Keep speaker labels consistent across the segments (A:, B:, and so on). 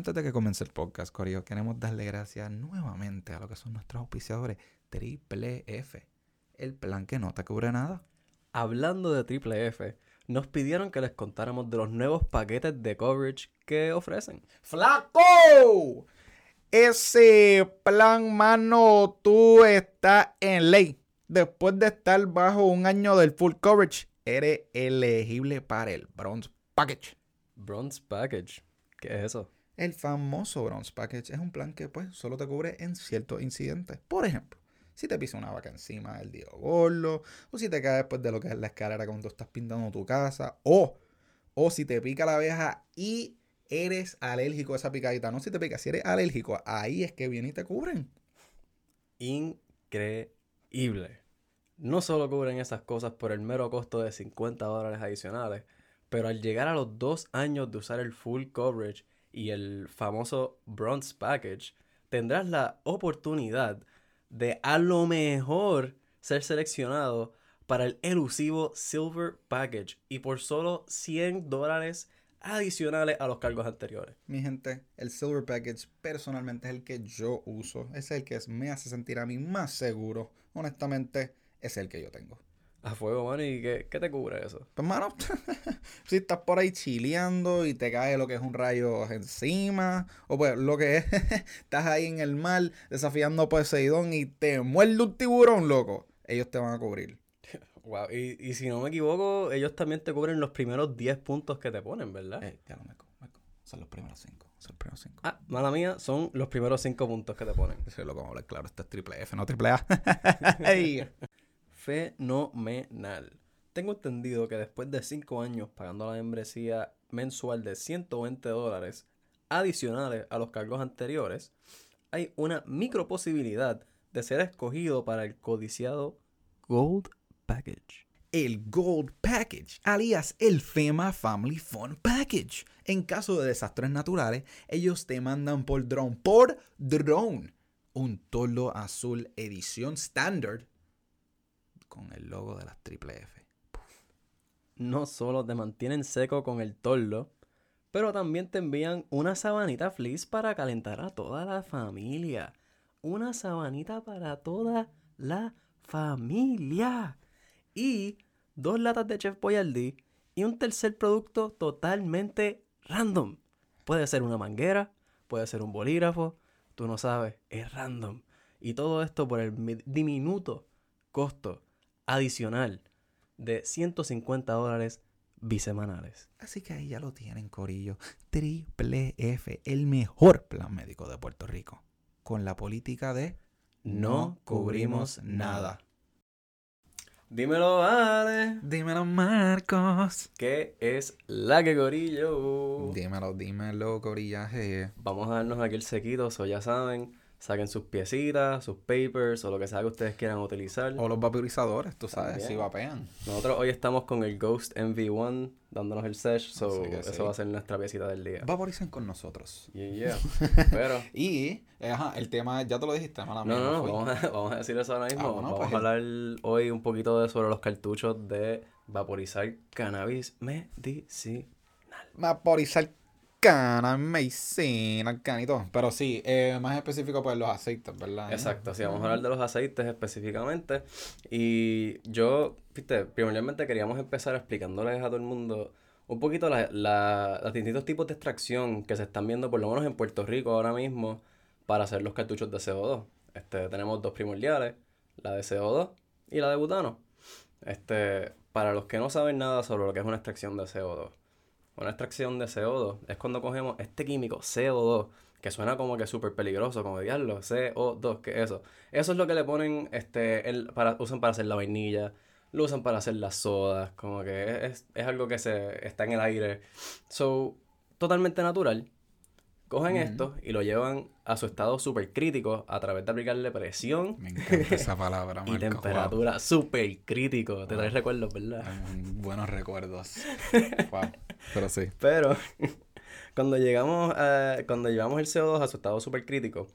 A: Antes de que comience el podcast, Corio, queremos darle gracias nuevamente a lo que son nuestros auspiciadores Triple F, el plan que no te cubre nada.
B: Hablando de Triple F, nos pidieron que les contáramos de los nuevos paquetes de coverage que ofrecen.
A: ¡Flaco! Ese plan, mano, tú estás en ley. Después de estar bajo un año del full coverage, eres elegible para el Bronze Package.
B: Bronze Package. ¿Qué es eso?
A: El famoso Bronze Package es un plan que pues solo te cubre en ciertos incidentes. Por ejemplo, si te pisa una vaca encima del día gordo, o si te caes después de lo que es la escalera cuando estás pintando tu casa, o, o si te pica la abeja y eres alérgico a esa picadita. No si te pica, si eres alérgico, ahí es que viene y te cubren.
B: Increíble. No solo cubren esas cosas por el mero costo de 50 dólares adicionales, pero al llegar a los dos años de usar el full coverage y el famoso bronze package, tendrás la oportunidad de a lo mejor ser seleccionado para el elusivo silver package y por solo 100 dólares adicionales a los cargos anteriores.
A: Mi gente, el Silver Package personalmente es el que yo uso. Es el que me hace sentir a mí más seguro. Honestamente, es el que yo tengo.
B: A fuego, mano. ¿Y qué, qué te cubre eso?
A: Pues, mano, si estás por ahí chileando y te cae lo que es un rayo encima, o pues lo que es, estás ahí en el mar desafiando a Poseidón y te muerde un tiburón, loco, ellos te van a cubrir.
B: Wow, y, y si no me equivoco, ellos también te cubren los primeros 10 puntos que te ponen, ¿verdad?
A: Eh, ya no me, me Son los primeros 5. Son los primeros 5.
B: Ah, mala mía, son los primeros 5 puntos que te ponen.
A: Sí, lo como hablar claro, este es triple F, no triple A.
B: Fenomenal. Tengo entendido que después de 5 años pagando la membresía mensual de 120 dólares adicionales a los cargos anteriores, hay una micro posibilidad de ser escogido para el codiciado Gold Package.
A: El Gold Package, alias el FEMA Family Fun Package. En caso de desastres naturales, ellos te mandan por drone, por drone, un tolo azul edición standard con el logo de las triple F.
B: No solo te mantienen seco con el tordo, pero también te envían una sabanita fleece para calentar a toda la familia. Una sabanita para toda la familia. Y dos latas de Chef Boyardee y un tercer producto totalmente random. Puede ser una manguera, puede ser un bolígrafo, tú no sabes, es random. Y todo esto por el diminuto costo adicional de 150 dólares bisemanales.
A: Así que ahí ya lo tienen, Corillo. Triple F, el mejor plan médico de Puerto Rico. Con la política de
B: no cubrimos nada. Dímelo, Ale.
A: Dímelo, Marcos.
B: ¿Qué es la que Corillo?
A: Dímelo, dímelo, Corillaje.
B: Vamos a darnos aquí el sequito, o ya saben saquen sus piecitas, sus papers o lo que sea que ustedes quieran utilizar.
A: O los vaporizadores, tú sabes, si vapean.
B: Nosotros hoy estamos con el Ghost MV1 dándonos el sesh, so eso va a ser nuestra piecita del día.
A: Vaporicen con nosotros.
B: Yeah, yeah. Pero...
A: y, eh, ajá, el tema, ya te lo dijiste,
B: no, no, no, vamos a, vamos a, decir eso ahora mismo. Ah, vamos pues a hablar hoy un poquito de, sobre los cartuchos de vaporizar cannabis medicinal.
A: Vaporizar cana, medicina, canito. Pero sí, eh, más específico pues los aceites, ¿verdad?
B: Exacto, sí, vamos a hablar de los aceites específicamente. Y yo, viste, primordialmente queríamos empezar explicándoles a todo el mundo un poquito la, la, los distintos tipos de extracción que se están viendo, por lo menos en Puerto Rico ahora mismo, para hacer los cartuchos de CO2. Este, tenemos dos primordiales, la de CO2 y la de butano. Este, para los que no saben nada sobre lo que es una extracción de CO2, una extracción de CO2 es cuando cogemos este químico CO2, que suena como que súper peligroso, como diablo, CO2, ¿qué es eso? Eso es lo que le ponen, este, el, para, usan para hacer la vainilla, lo usan para hacer las sodas, como que es, es algo que se está en el aire. So, totalmente natural. Cogen esto y lo llevan a su estado súper crítico a través de aplicarle presión.
A: Me encanta esa palabra,
B: Y temperatura súper crítico. Te traes recuerdos, ¿verdad?
A: buenos recuerdos. wow. Pero sí.
B: Pero cuando llegamos a, cuando llevamos el CO2 a su estado súper crítico,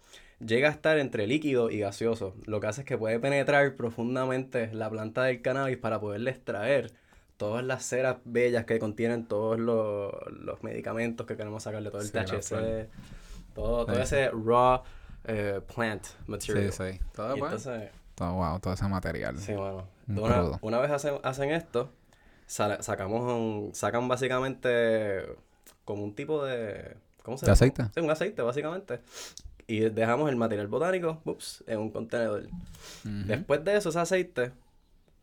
B: llega a estar entre líquido y gaseoso. Lo que hace es que puede penetrar profundamente la planta del cannabis para poderle extraer todas las ceras bellas que contienen todos los, los medicamentos que queremos sacarle, todo el
A: Sí,
B: THC, todo, todo
A: Sí.
B: ese raw eh, plant material.
A: Sí, sí. Todo,
B: Y entonces,
A: todo, wow, todo ese material.
B: sí, bueno,
A: Un
B: una, una vez hacen, hacen esto, sacamos un, sacan básicamente como un tipo de... ¿Cómo se
A: ¿De
B: llama?
A: aceite?
B: Sí, un aceite, básicamente. Y dejamos el material botánico, ups, en un contenedor. Después de eso, ese aceite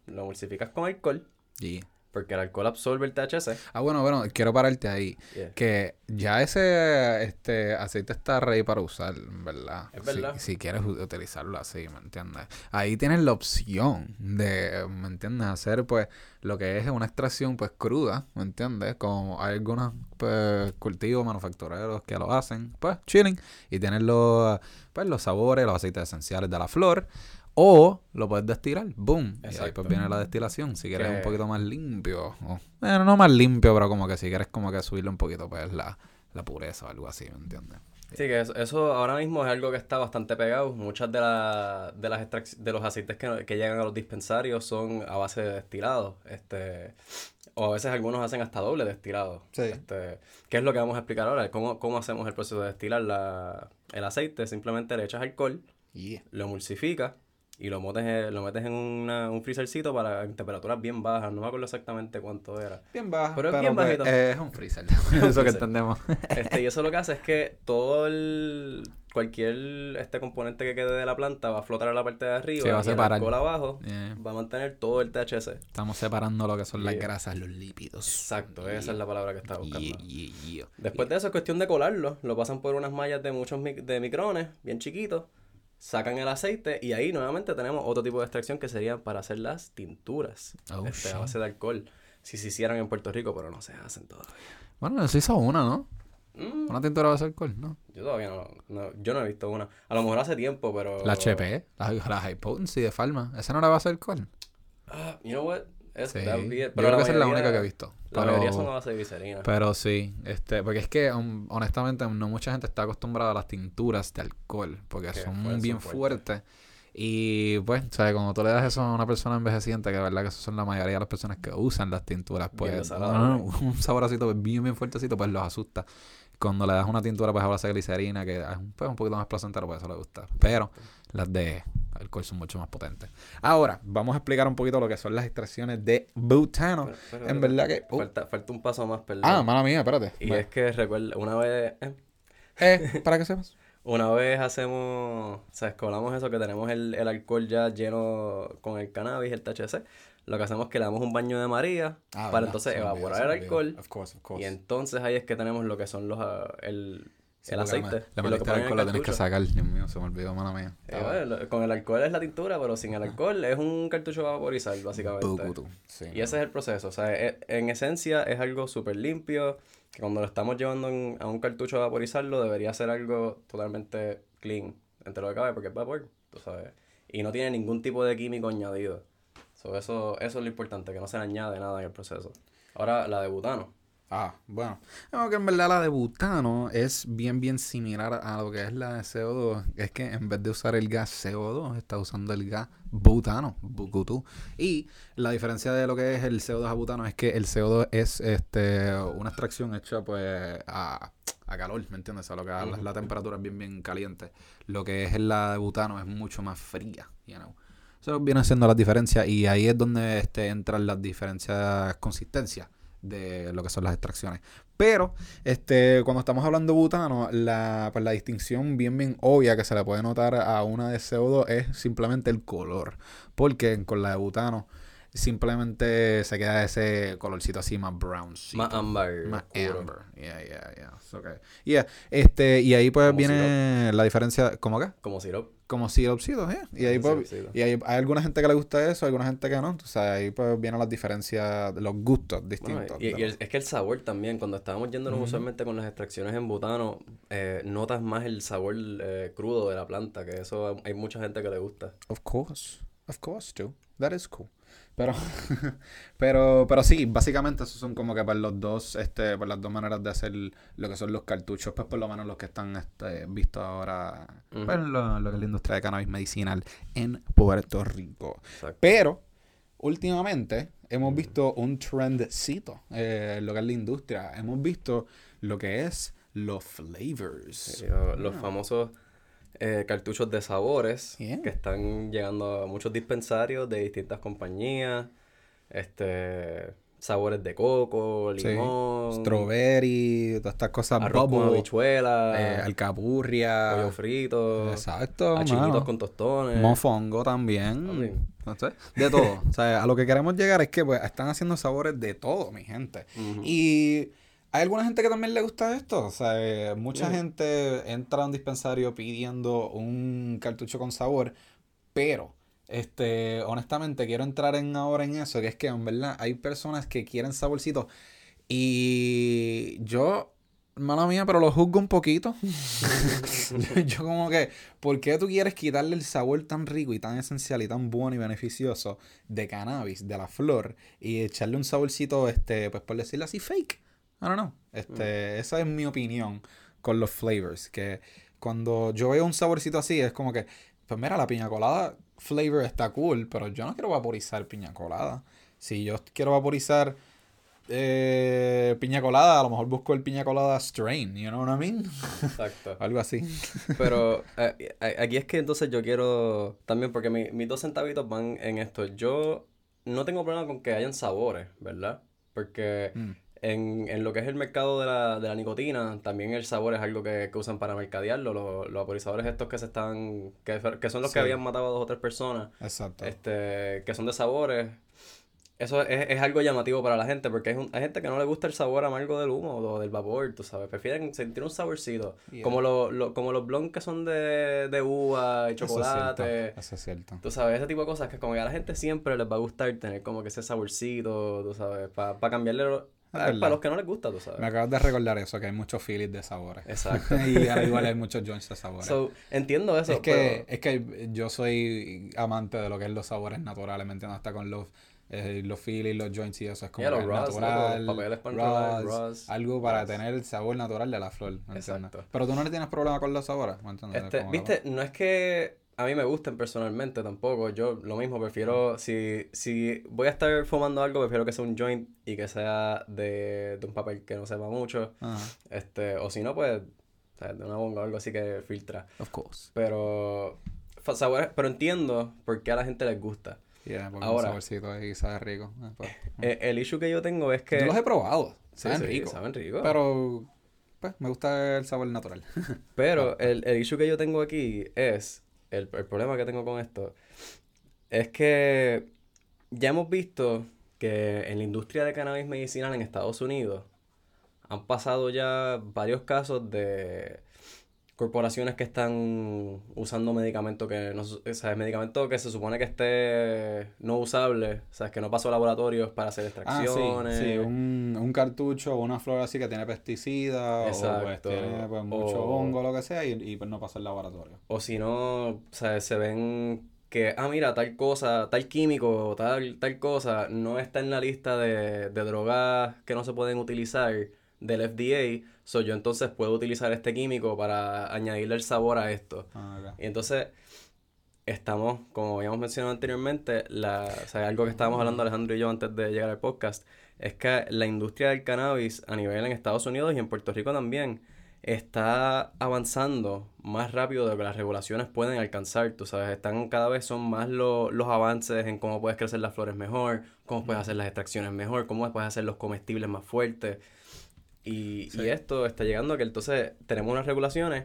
B: lo emulsificas con alcohol,
A: Yeah.
B: Porque el alcohol absorbe el THC.
A: Ah, bueno, bueno, quiero pararte ahí.
B: Yeah.
A: Que ya ese este aceite está ready para usar, ¿verdad?
B: Es verdad.
A: Si, quieres utilizarlo así, ¿me entiendes? Ahí tienes la opción de, ¿me entiendes? Hacer pues lo que es una extracción pues cruda, ¿me entiendes? Como hay algunos pues, cultivos manufactureros que lo hacen, pues chilling. Y tienes los, pues, los sabores, los aceites esenciales de la flor. O lo puedes destilar, boom. Y ahí pues viene la destilación. Si quieres un poquito más limpio. o- bueno, no más limpio, pero como que si quieres como que subirle un poquito pues la, la pureza o algo así, ¿me entiendes?
B: Sí, que eso, eso ahora mismo es algo que está bastante pegado. Muchas de, la, de las de los aceites que, que llegan a los dispensarios son a base de destilado. Este, o a veces algunos hacen hasta doble destilado.
A: Sí.
B: Este, ¿Qué es lo que vamos a explicar ahora? ¿Cómo, cómo hacemos el proceso de destilar la, el aceite? Simplemente le echas alcohol,
A: Yeah.
B: lo emulsificas y lo metes, en- lo metes en una- un freezercito para temperaturas bien bajas. No me acuerdo exactamente cuánto era.
A: Bien bajo.
B: Pero es bien
A: pues,
B: bajito.
A: eh, es un freezer. Eso que entendemos.
B: Este, y eso lo que hace es que todo el cualquier este componente que quede de la planta va a flotar a la parte de arriba
A: Sí, va a
B: y el
A: separar.
B: abajo
A: Yeah.
B: va a mantener todo el THC.
A: Estamos separando lo que son las grasas, los lípidos.
B: Exacto, esa es la palabra que estaba buscando. Después de eso es cuestión de colarlo, lo pasan por unas mallas de muchos mic- de micrones, bien chiquitos, sacan el aceite y ahí nuevamente tenemos otro tipo de extracción que sería para hacer las tinturas
A: Oh,
B: este, a base de alcohol. Si se hicieran en Puerto Rico, pero no se hacen todavía.
A: Bueno, eso hizo una, ¿no?
B: Mm,
A: Una tintura de alcohol, ¿no?
B: yo todavía no, no- yo no he visto una. A lo mejor hace tiempo, pero...
A: La HP, la, la High Potency de Pharma. ¿Esa no la va a hacer alcohol?
B: Ah, you know what? Es,
A: Sí.
B: it.
A: Yo
B: Pero
A: creo que esa es la única que he visto.
B: La
A: Pero-
B: mayoría son base de glicerina.
A: Pero sí, este, porque es que um, honestamente no mucha gente está acostumbrada a las tinturas de alcohol, porque
B: Que
A: son bien fuertes. Y pues, ¿sabes? Cuando tú le das eso a una persona envejeciente, que de verdad que eso son la mayoría de las personas que usan las tinturas, pues
B: desagradable.
A: no, un saborcito bien, bien fuertecito, pues los asusta. Cuando le das una tintura, pues a base de glicerina, que es un, pues, un poquito más placentero, pues eso le gusta. Pero las de alcohol son mucho más potentes. Ahora, vamos a explicar un poquito lo que son las extracciones de butano.
B: Pero- pero-
A: en
B: pero-
A: verdad que... uh,
B: Falta, falta un paso más, perdón.
A: ah, mala mía, espérate.
B: Y
A: Bueno.
B: es que recuerda, una vez, eh,
A: Eh, para que sepas.
B: Una vez hacemos, o sea, escolamos eso, que tenemos el, el alcohol ya lleno con el cannabis, el THC. Lo que hacemos es que le damos un baño de María
A: Ah,
B: para entonces evaporar el alcohol.
A: Of course, of
B: Y entonces ahí es que tenemos lo que son los, ah, el, el aceite.
A: La
B: y lo que en
A: alcohol la tienes que sacar. Dios mío, se me olvidó, mala mía.
B: Eh, bueno, con el alcohol es la tintura, pero sin el alcohol es un cartucho vaporizar, básicamente.
A: Sí,
B: Y ese es el proceso. O sea, e- en esencia es algo súper limpio, que cuando lo estamos llevando a un cartucho a vaporizarlo debería ser algo totalmente clean, entre lo que cabe, porque es vapor, tú sabes. Y no tiene ningún tipo de químico añadido. So, eso, eso es lo importante, que no se le añade nada en el proceso. Ahora, la de butano.
A: Ah, bueno. No, que en verdad la de butano es bien, bien similar a lo que es la de CO2. Es que en vez de usar el gas CO2, está usando el gas butano, bucutú. Y la diferencia de lo que es el CO2 a butano es que el CO2 es este una extracción hecha pues a, a calor, ¿me entiendes? A lo que la, la temperatura es bien, bien caliente. Lo que es la de butano es mucho más fría, you know. Eso viene siendo las diferencias y ahí es donde este, entran las diferencias consistencias de lo que son las extracciones. Pero, este, cuando estamos hablando de butano, la, pues la distinción bien, bien obvia que se le puede notar a una de CO2 es simplemente el color. Porque con la de butano simplemente se queda ese colorcito así más brown.
B: Más ámbar.
A: Más
B: oscuro.
A: amber. Yeah, yeah, yeah. Okay. Yeah, este, y ahí pues
B: Como
A: viene la diferencia, ¿cómo qué?
B: Como sirope.
A: Como siropsitos, ¿eh? Y ahí pues, y hay, hay alguna gente que le gusta eso, alguna gente que no. O sea, ahí pues vienen las diferencias, los gustos
B: Bueno,
A: distintos.
B: y, el- es que el sabor también, cuando estábamos yéndonos usualmente con las extracciones en butano, eh, notas más el sabor eh, crudo de la planta, que eso hay mucha gente que le gusta.
A: Of course. Of course, too. That is cool. Pero, pero, pero sí, básicamente esos son como que para los dos, este, por las dos maneras de hacer lo que son los cartuchos, pues por lo menos los que están este, vistos ahora, pues,
B: Ujú.
A: lo, lo que es la industria de cannabis medicinal en Puerto Rico.
B: Exacto.
A: Pero, últimamente hemos visto un trendcito eh, lo que es la industria. Hemos visto lo que es los flavors.
B: Sí, los
A: Ah.
B: famosos eh, cartuchos de sabores que están llegando a muchos dispensarios de distintas compañías. Este, sabores de coco,
A: Sí.
B: limón,
A: Strawberry, todas estas cosas
B: arroz con
A: bubble,
B: habichuela,
A: eh, alcapurria.
B: pollo frito,
A: Exacto,
B: achinitos con tostones.
A: Mofongo también. No sé, De todo. o sea, a lo que queremos llegar es que pues, están haciendo sabores de todo, mi gente. Y hay alguna gente que también le gusta esto. O sea, eh, mucha gente entra a un dispensario pidiendo un cartucho con sabor, pero este, honestamente quiero entrar en ahora en eso, que es que en verdad hay personas que quieren saborcitos y yo, mala mía, pero lo juzgo un poquito. yo, yo como que, ¿por qué tú quieres quitarle el sabor tan rico y tan esencial y tan bueno y beneficioso de cannabis, de la flor, y echarle un saborcito, este, pues por decirlo así, fake? I don't know. Este, esa es mi opinión con los flavors, que cuando yo veo un saborcito así es como que, pues mira, la piña colada flavor está cool, pero yo no quiero vaporizar piña colada. Si yo quiero vaporizar eh, piña colada, a lo mejor busco el piña colada strain, you know what I mean?
B: Exacto.
A: Algo así.
B: Pero eh, aquí es que entonces yo quiero también, porque mi- mis dos centavitos van en esto. Yo no tengo problema con que hayan sabores, ¿verdad? Porque
A: Mm.
B: En, en lo que es el mercado de la, de la nicotina, también el sabor es algo que, que usan para mercadearlo. Los, los vaporizadores estos que se están, que, que son los que habían matado a dos o tres personas,
A: Exacto.
B: este, que son de sabores. Eso es, es algo llamativo para la gente, porque hay, un- hay gente que no le gusta el sabor amargo del humo o del vapor, tú sabes. Prefieren sentir un saborcito.
A: Yeah.
B: Como, lo, lo- como los blondes que son de, de uva y
A: Eso es
B: chocolate.
A: cierto. Eso es cierto.
B: Tú sabes, ese tipo de cosas que como que a la gente siempre les va a gustar tener como que ese saborcito, tú sabes, para cambiarle para los que no les gusta, tú sabes.
A: Me acabas de recordar eso, que hay muchos Phillies de sabores.
B: Exacto.
A: y al igual hay muchos joints de sabores.
B: So, entiendo eso,
A: es que,
B: pero-
A: es que yo soy amante de lo que es los sabores naturales, ¿me entiendes? Hasta con los, eh, los Phillies, los joints y eso es como
B: Yeah,
A: que
B: los Ross,
A: natural,
B: loco, los papeles para enrolar,
A: Ross,
B: Ross,
A: algo para
B: Ross.
A: tener el sabor natural de la flor, ¿me entiendes?
B: Exacto.
A: Pero tú no le tienes problema con los sabores, ¿me entiendes?
B: Este, viste, no es que a mí me gusten personalmente tampoco. Yo lo mismo, prefiero, si, si voy a estar fumando algo, prefiero que sea un joint y que sea de, de un papel que no sepa mucho.
A: Ajá,
B: Este, o si no, pues, de una bonga o algo así que filtra.
A: of course.
B: Pero, pero entiendo por qué a la gente les gusta.
A: Yeah, porque
B: Ahora-
A: un saborcito ahí sabe rico. eh, pues.
B: Eh, el issue que yo tengo es que...
A: Yo los he probado, saben
B: sí,
A: rico.
B: saben rico.
A: Pero, pues, me gusta el sabor natural.
B: Pero el, el issue que yo tengo aquí es, el, el problema que tengo con esto, es que ya hemos visto que en la industria de cannabis medicinal en Estados Unidos han pasado ya varios casos de corporaciones que están usando medicamentos que no, o sea, medicamento que se supone que esté no usable, o sea, que no pasó a laboratorios para hacer
A: Ah,
B: extracciones.
A: sí, sí, un, un cartucho o una flor así que tiene pesticidas o pues tiene pues, mucho
B: O-
A: hongo o lo que sea y, y, pues no pasa el laboratorio.
B: O si no, o sea, se ven que, ah, mira, tal cosa, tal químico, tal, tal cosa, no está en la lista de, de drogas que no se pueden utilizar del FDA, so yo entonces puedo utilizar este químico para añadirle el sabor a esto.
A: Ah.
B: Y entonces estamos, como habíamos mencionado anteriormente, la, o sea, algo que estábamos hablando Alejandro y yo antes de llegar al podcast, es que la industria del cannabis a nivel en Estados Unidos y en Puerto Rico también está avanzando más rápido de lo que las regulaciones pueden alcanzar, tú sabes, están cada vez son más lo- los avances en cómo puedes crecer las flores mejor, cómo puedes hacer las extracciones mejor, cómo puedes hacer los comestibles más fuertes. Y,
A: Sí.
B: y esto está llegando a que entonces tenemos unas regulaciones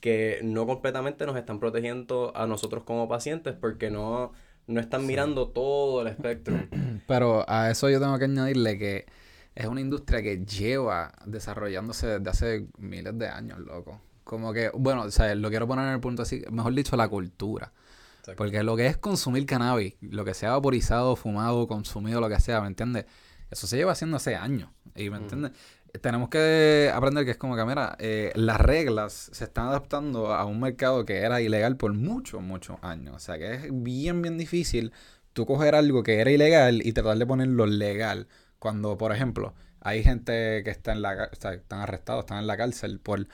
B: que no completamente nos están protegiendo a nosotros como pacientes porque no, no están mirando todo el espectro.
A: Pero a eso yo tengo que añadirle que es una industria que lleva desarrollándose desde hace miles de años, loco. Como que, bueno, o sea, lo quiero poner en el punto así, mejor dicho, la cultura.
B: Exacto.
A: Porque lo que es consumir cannabis, lo que sea vaporizado, fumado, consumido, lo que sea, ¿me entiendes? Eso se lleva haciendo hace años. ¿Y me
B: Ujú.
A: entiendes? Tenemos que aprender que es como que, mira, eh, las reglas se están adaptando a un mercado que era ilegal por muchos, muchos años. O sea, que es bien, bien difícil tú coger algo que era ilegal y tratar de ponerlo legal. Cuando, por ejemplo, hay gente que está en la, o están arrestados, están en la cárcel por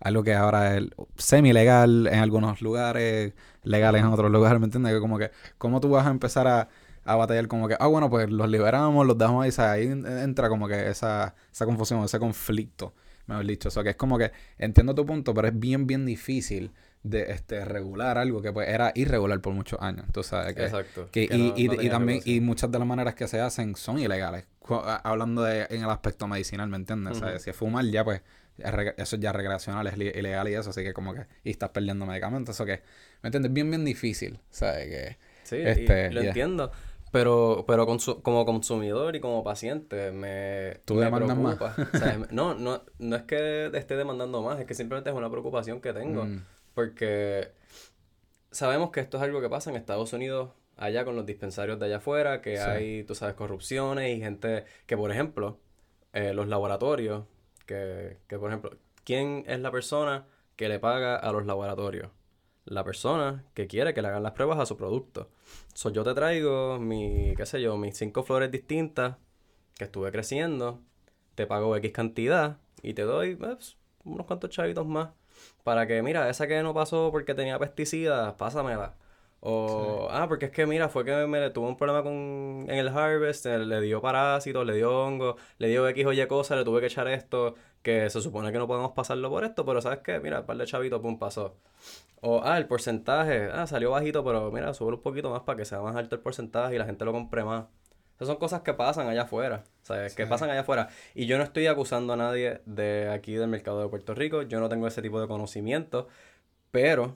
A: algo que ahora es semi-legal en algunos lugares, legales en otros lugares, ¿me entiendes? Que como que, ¿cómo tú vas a empezar a, a batallar como que, ah, bueno, pues los liberamos, los dejamos ahí, ahí entra como que esa, esa confusión, ese conflicto, mejor dicho. O sea, que es como que entiendo tu punto, pero es bien, bien difícil de este regular algo que pues era irregular por muchos años. Tú sabes que,
B: Exacto.
A: que-
B: Que
A: y,
B: no-
A: y-
B: no
A: y
B: tenía
A: también y muchas de las maneras que se hacen son ilegales. Hablando de en el aspecto medicinal, ¿me entiendes? O sea,
B: Ujú.
A: si es fumar ya pues eso es ya recreacional, es ilegal y eso, así que como que y estás perdiendo medicamentos, eso que ¿me entiendes? Bien bien difícil, ¿sabes? Que
B: Sí,
A: Este,
B: y lo entiendo. Pero, pero consu- como consumidor y como paciente me,
A: ¿Tú
B: me
A: demandas más?
B: preocupa. O sea, no, no, no es que esté demandando más, es que simplemente es una preocupación que tengo.
A: Mm,
B: Porque sabemos que esto es algo que pasa en Estados Unidos, allá con los dispensarios de allá afuera, que
A: Sí.
B: hay, tú sabes, corrupciones y gente que, por ejemplo, eh, los laboratorios, que, que, por ejemplo, ¿quién es la persona que le paga a los laboratorios? La persona que quiere que le hagan las pruebas a su producto. So, yo te traigo mi, qué sé yo, mis cinco flores distintas que estuve creciendo, te pago X cantidad y te doy pues, unos cuantos chavitos más para que, mira, esa que no pasó porque tenía pesticidas, pásamela. O, ah, porque es que, mira, fue que me tuvo un problema con, en el harvest, le dio parásitos, le dio hongo, le dio X o Y cosa, le tuve que echar esto, que se supone que no podemos pasarlo por esto, pero ¿sabes qué? Mira, un par de chavitos, pum, pasó. O, ah, el porcentaje, ah, salió bajito, pero mira, sube un poquito más para que sea más alto el porcentaje y la gente lo compre más. Esas son cosas que pasan allá afuera, ¿sabes? Que
A: Sí.
B: pasan allá afuera. Y yo no estoy acusando a nadie de aquí del mercado de Puerto Rico, yo no tengo ese tipo de conocimiento, pero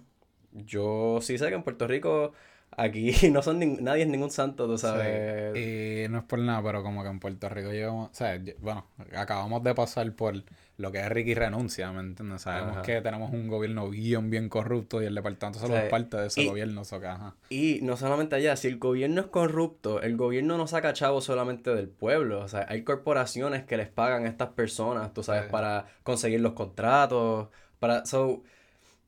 B: yo sí sé que en Puerto Rico aquí no son nin- nadie es ningún santo, tú sabes.
A: Y no es por nada, pero como que en Puerto Rico llevamos, o sea, bueno, acabamos de pasar por lo que es Ricky renuncia, ¿me entiendes? Sabemos
B: Ajá.
A: que tenemos un gobierno bien, bien corrupto y el departamento solo es parte de ese
B: y-
A: gobierno, so que, ajá.
B: Y no solamente allá, si el gobierno es corrupto, el gobierno no saca chavos solamente del pueblo. O sea, hay corporaciones que les pagan a estas personas, tú sabes,
A: Sí.
B: para conseguir los contratos. Para, so,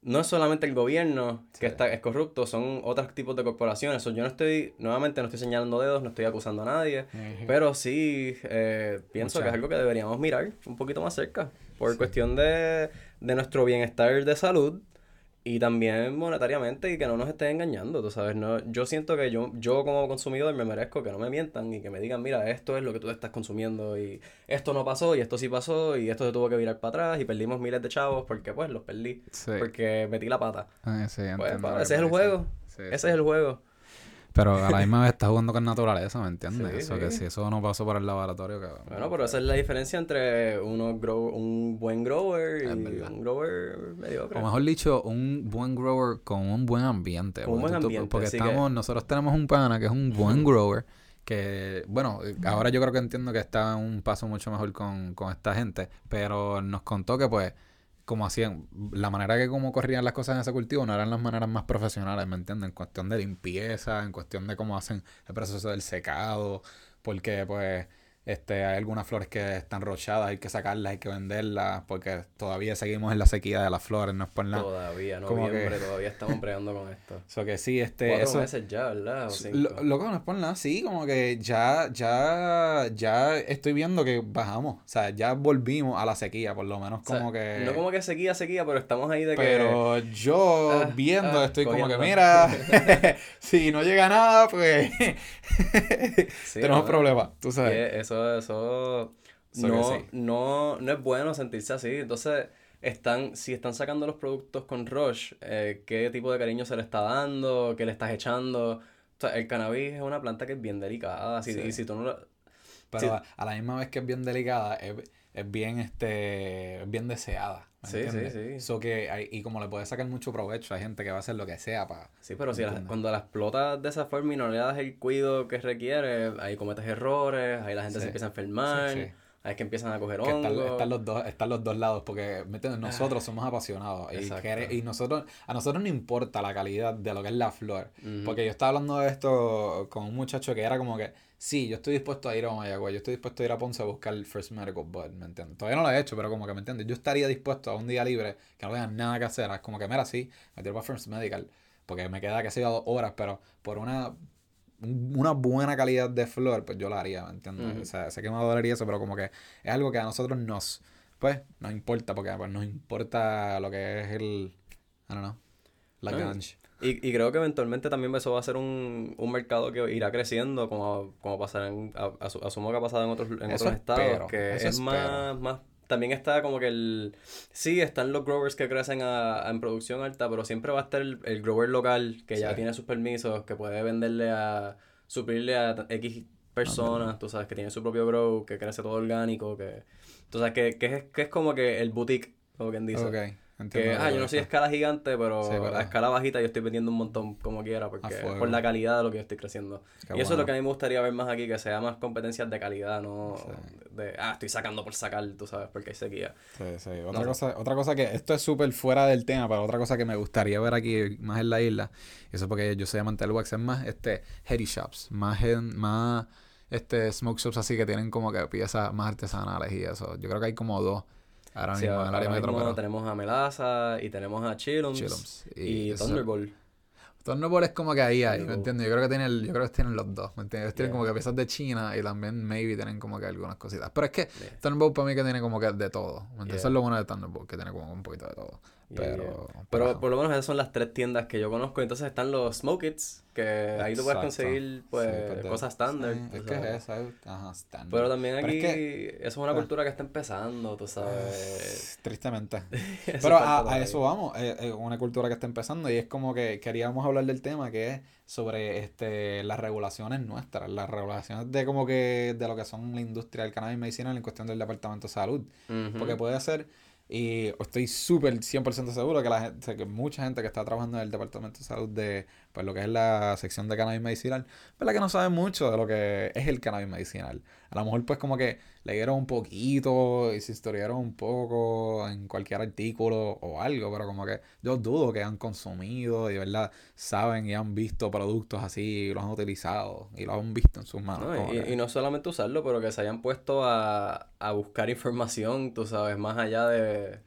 B: no es solamente el gobierno que
A: Sí.
B: está, es corrupto, son otros tipos de corporaciones. Yo no estoy, nuevamente no estoy señalando dedos, no estoy acusando a nadie. Pero sí, eh, pienso
A: Mucha-
B: que es algo que deberíamos mirar un poquito más cerca. Por
A: Sí.
B: cuestión de, de nuestro bienestar de salud y también monetariamente y que no nos estén engañando, tú sabes. No, yo siento que yo, yo como consumidor me merezco que no me mientan y que me digan, mira, esto es lo que tú estás consumiendo y esto no pasó y esto sí pasó y esto se tuvo que virar para atrás y perdimos miles de chavos porque pues los perdí.
A: Sí.
B: Porque metí la pata.
A: Ah, sí,
B: Pues, ese es el juego.
A: Sí,
B: Ese es el juego.
A: Pero a la misma vez estás jugando con naturaleza, ¿me entiendes?
B: Sí,
A: eso que si eso no pasó por el laboratorio, que...
B: Bueno, pero esa es la diferencia entre uno grow, un buen grower y un grower mediocre.
A: O mejor dicho, un buen grower con un buen ambiente.
B: Con un buen
A: tú-
B: ambiente,
A: Porque
B: que-
A: estamos, nosotros tenemos un pana que es un buen grower. Que, bueno, ahora yo creo que entiendo que está un paso mucho mejor con, con esta gente. Pero nos contó que, pues, como hacían, la manera que como corrían las cosas en ese cultivo no eran las maneras más profesionales, ¿me entiendes? En cuestión de limpieza, en cuestión de cómo hacen el proceso del secado. Porque, pues, este, hay algunas flores que están rochadas, hay que sacarlas, hay que venderlas, porque todavía seguimos en la sequía de las flores, no es por nada.
B: Todavía,
A: Como que-
B: todavía estamos bregando con esto.
A: So que sí, este,
B: Cuatro
A: eso,
B: meses ya, ¿verdad?
A: Lo, loco, no es por nada, sí, como que ya, ya, ya estoy viendo que bajamos, o sea, ya volvimos a la sequía, por lo menos
B: O sea,
A: como que...
B: No como que sequía, sequía, pero estamos ahí de que...
A: Pero yo
B: Ah,
A: viendo,
B: ah,
A: estoy como que,
B: cogiendo.
A: mira, si no llega nada, pues
B: Sí,
A: tenemos
B: ¿no?
A: problemas, tú sabes.
B: eso, eso...
A: Eso
B: no,
A: sí.
B: no, no es bueno sentirse así. Entonces, están, si están sacando los productos con Rush, eh, ¿qué tipo de cariño se le está dando? ¿Qué le estás echando? O sea, el cannabis es una planta que es bien delicada. Si,
A: Sí.
B: Y si tú no lo...
A: Pero a, a la misma vez que es bien delicada, es, es bien, este, es bien deseada. ¿Me
B: Sí, sí,
A: entiendes?
B: sí.
A: So que hay- y como le puede sacar mucho provecho, hay gente que va a hacer lo que sea para...
B: Sí, pero si la- cuando la explotas de esa forma y no le das el cuidado que requiere, ahí cometes errores, ahí la gente
A: Sí.
B: se empieza a enfermar,
A: Sí, sí.
B: Es que empiezan a coger
A: están,
B: hongos.
A: están los dos, están los dos lados, porque ¿me entiendes? nosotros somos apasionados y, nosotros, a nosotros no importa la calidad de lo que es la flor. Porque yo estaba hablando de esto con un muchacho que era como que, sí, yo estoy dispuesto a ir a Mayagüez, yo estoy dispuesto a ir a Ponce a buscar el First Medical Bud, ¿me entiendes? Todavía no lo he hecho, pero como que, ¿me entiendes? Yo estaría dispuesto a un día libre, que no tenga nada que hacer, es como que, mira, sí, me tiro para First Medical, porque me queda que sea dos horas, pero por una un- una buena calidad de flor, pues yo la haría, ¿me entiendes? O sea, sé que me dolería eso, pero como que es algo que a nosotros nos, pues, nos importa, porque pues, nos importa lo que es el, I don't know, la
B: No, y-
A: ganj.
B: Y, y creo que eventualmente también eso va a ser un, un mercado que irá creciendo, como, como pasará en, asumo que ha pasado en otros, en otros estados, que es más, más también está como que el... Sí, están los growers que crecen a, en producción alta, pero siempre va a estar el, grower local que ya tiene sus permisos, que puede venderle a... suplirle a X personas, tú sabes, que tiene su propio grow, que crece todo orgánico, que... Tú sabes, que, que, es, que es como que el boutique, como quien dice. Okay que, ah, yo no soy a escala gigante, pero a escala bajita yo estoy vendiendo un montón como quiera, porque por la calidad de lo que yo estoy creciendo. y eso es lo que a mí me gustaría ver más aquí, que sea más competencias de calidad, no de, ah, estoy sacando por sacar, tú sabes, porque hay sequía.
A: Sí, sí. Otra, cosa, otra cosa que, esto es súper fuera del tema, pero otra cosa que me gustaría ver aquí más en la isla, y eso porque yo soy amante del wax, es más este heady shops, más, en, más este smoke shops así que tienen como que piezas más artesanales y eso. Yo creo que hay como dos
B: Ahora mismo en el área metro, tenemos a Melaza y tenemos a Chillums, y, Thunderbolt.
A: Thunderbolt es como que ahí hay, ¿me entiendes? Yo creo que tienen, yo creo que tienen los dos, ¿me entiendes? Tienen como que piezas de China y también maybe tienen como que algunas cositas. Pero es que Thunderbolt para mí que tiene como que de todo, ¿me Eso es lo bueno de Thunderbolt, que tiene como un poquito de todo. Pero,
B: pero, por lo menos esas son las tres tiendas que yo conozco. Entonces están los Smoke It's, que ahí tú puedes conseguir pues cosas estándar. es que es eso, ajá, estándar. Pero también aquí, eso es una pues cultura que está empezando, tú sabes.
A: Tristemente. pero a, eso vamos, es, eh, una cultura que está empezando y es como que queríamos hablar del tema que es sobre este las regulaciones nuestras, las regulaciones de como que de lo que son la industria del cannabis medicinal en cuestión del departamento de salud. Porque puede ser y estoy súper 100% seguro que, la gente, que mucha gente que está trabajando en el Departamento de Salud de pues, lo que es la sección de cannabis medicinal, la que no sabe mucho de lo que es el cannabis medicinal. A lo mejor pues como que leyeron un poquito y se historiaron un poco en cualquier artículo o algo, pero como que yo dudo que han consumido y verdad saben y han visto productos así y los han utilizado y lo han visto en sus manos.
B: y, no solamente usarlo, pero que se hayan puesto a, a buscar información, tú sabes, más allá de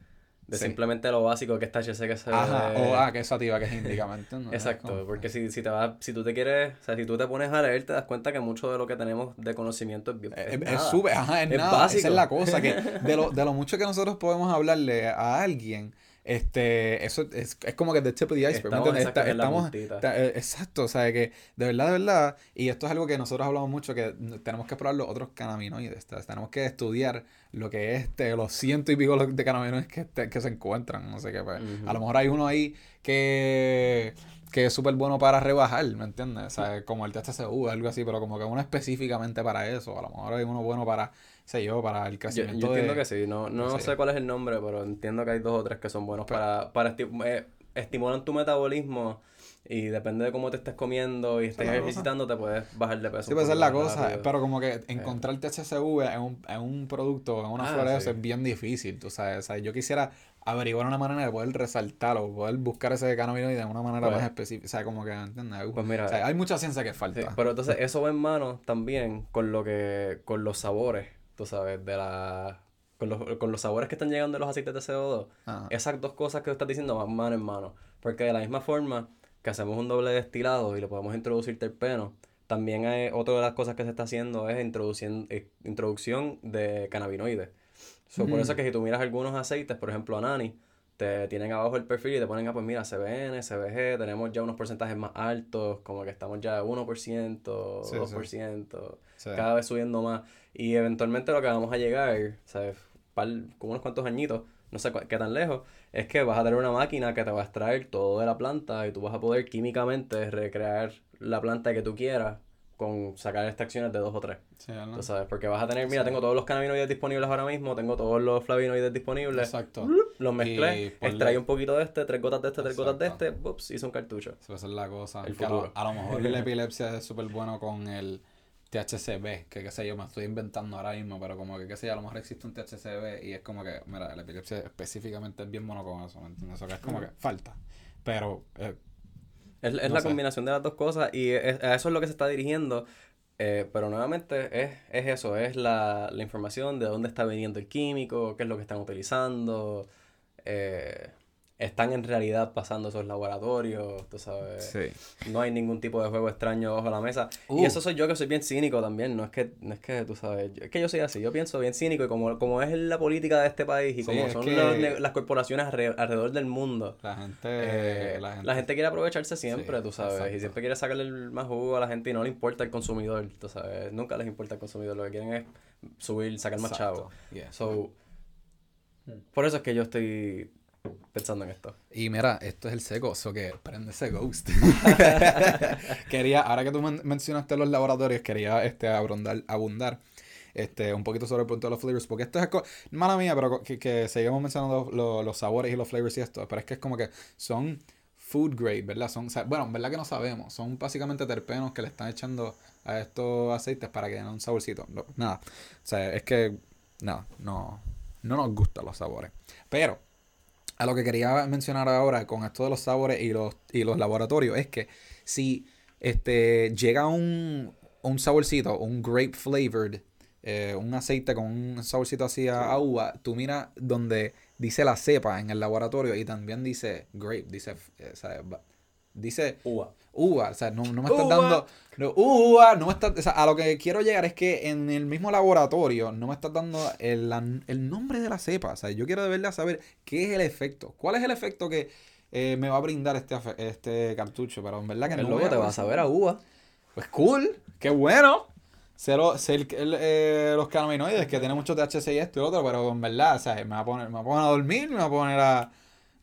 B: de simplemente lo básico que está HC que se
A: Ajá, o ah, que es sativa, que es indicamente.
B: Exacto, porque si, si te vas, si tú te quieres, o sea, si tú te pones a leer, te das cuenta que mucho de lo que tenemos de conocimiento es bien.
A: Es, es, sube, ajá, es, nada. Básico. Esa es la cosa, que de lo, de lo mucho que nosotros podemos hablarle a alguien, este, eso es, es como que de tip of the iceberg. Estamos, estamos eh, exacto, o sea, que de verdad, de verdad, y esto es algo que nosotros hablamos mucho, que tenemos que probar los otros cannabinoides, tenemos que estudiar lo que es este, los ciento y pico de cannabinoides que, este, que se encuentran, no sé qué, pues, a lo mejor hay uno ahí que que es súper bueno para rebajar, ¿me entiendes? O sea, como el THCU, algo así, pero como que uno específicamente para eso. A lo mejor hay uno bueno para sé yo, para el crecimiento.
B: Yo, entiendo que sí, no, no sé cuál es el nombre, pero entiendo que hay dos o tres que son buenos pues para, para eh, estimulan tu metabolismo y depende de cómo te estés comiendo y estés ejercitando, te puedes bajar de peso.
A: Sí, puede ser la cosa, pero como que encontrar el THCV en un, en un producto, en una ah, flor es bien difícil, tú sabes. O sea, yo quisiera averiguar una manera de poder resaltarlo, poder buscar ese cannabinoide de una manera pues más específica. O sea, como que, ¿entiendes? Pues mira, hay mucha ciencia que falta.
B: pero entonces eso va en mano también con lo que, con los sabores tú sabes, de la... Con los, con los sabores que están llegando de los aceites de CO2, esas dos cosas que tú estás diciendo van mano en mano. Porque de la misma forma que hacemos un doble destilado y le podemos introducir terpeno, también hay, otra de las cosas que se está haciendo es eh, introducción de cannabinoides. Por eso es que si tú miras algunos aceites, por ejemplo, Anani, te tienen abajo el perfil y te ponen, ah, pues mira, CBN, CBG, tenemos ya unos porcentajes más altos, como que estamos ya 1%, 2%, cada vez subiendo más. Y eventualmente lo que vamos a llegar, ¿sabes? como unos cuantos añitos, no sé qué tan lejos, es que vas a tener una máquina que te va a extraer todo de la planta y tú vas a poder químicamente recrear la planta que tú quieras con sacar extracciones de dos o tres. Sí, ¿no? sabes, porque vas a tener, mira, tengo todos los cannabinoides disponibles ahora mismo, tengo todos los flavinoides disponibles. Exacto. Los mezclé, extraí un poquito de este, tres gotas de este, tres gotas de este, ups, hice un cartucho.
A: Esa es la cosa. El futuro. A, lo, mejor la epilepsia es súper bueno con el THCB, que qué sé yo, me estoy inventando ahora mismo, pero como que qué sé yo, a lo mejor existe un THCB y es como que, mira, la epilepsia específicamente es bien bueno con eso, ¿me entiendes? Eso que es como que falta. Pero eh,
B: es, la combinación de las dos cosas y a eso es lo que se está dirigiendo. Eh, pero nuevamente es, es eso, es la, la, información de dónde está viniendo el químico, qué es lo que están utilizando. Eh, están en realidad pasando esos laboratorios, tú sabes. Sí. No hay ningún tipo de juego extraño bajo la mesa. Y uh. eso soy yo que soy bien cínico también, no es que, no es que tú sabes, es que yo soy así, yo pienso bien cínico y como, como es la política de este país y como son las corporaciones alrededor del mundo.
A: La gente,
B: eh, la gente, quiere aprovecharse siempre, tú sabes, y siempre quiere sacarle el más jugo a la gente y no le importa el consumidor, tú sabes, nunca les importa el consumidor, lo que quieren es subir, sacar más chavo. So, por eso es que yo estoy pensando en esto.
A: Y mira, esto es el seco, eso que prende ese ghost. quería, ahora que tú mencionaste los laboratorios, quería este abundar, abundar este, un poquito sobre el punto de los flavors, porque esto es mala mía, pero que, que seguimos mencionando los, sabores y los flavors y esto, pero es que es como que son food grade, ¿verdad? Son, bueno, verdad que no sabemos, son básicamente terpenos que le están echando a estos aceites para que den un saborcito. nada, o sea, es que, nada, no, no nos gustan los sabores. Pero a lo que quería mencionar ahora con esto de los sabores y los, y los laboratorios es que si este, llega un, un saborcito, un grape flavored, eh, un aceite con un saborcito así a, uva, tú miras donde dice la cepa en el laboratorio y también dice grape, dice, eh, dice
B: uva
A: uva. O sea, no, no me estás dando. No, uva, no me estás. O sea, a lo que quiero llegar es que en el mismo laboratorio no me estás dando el, el nombre de la cepa. O sea, yo quiero de verdad saber qué es el efecto. ¿Cuál es el efecto que eh, me va a brindar este, este cartucho? Pero en verdad que
B: no. Luego te vas a ver a uva.
A: Pues cool, qué bueno. Cero, eh, los cannabinoides que tienen mucho THC y esto y otro, pero en verdad, o sea, me va a poner, me va a poner a dormir, me va a poner a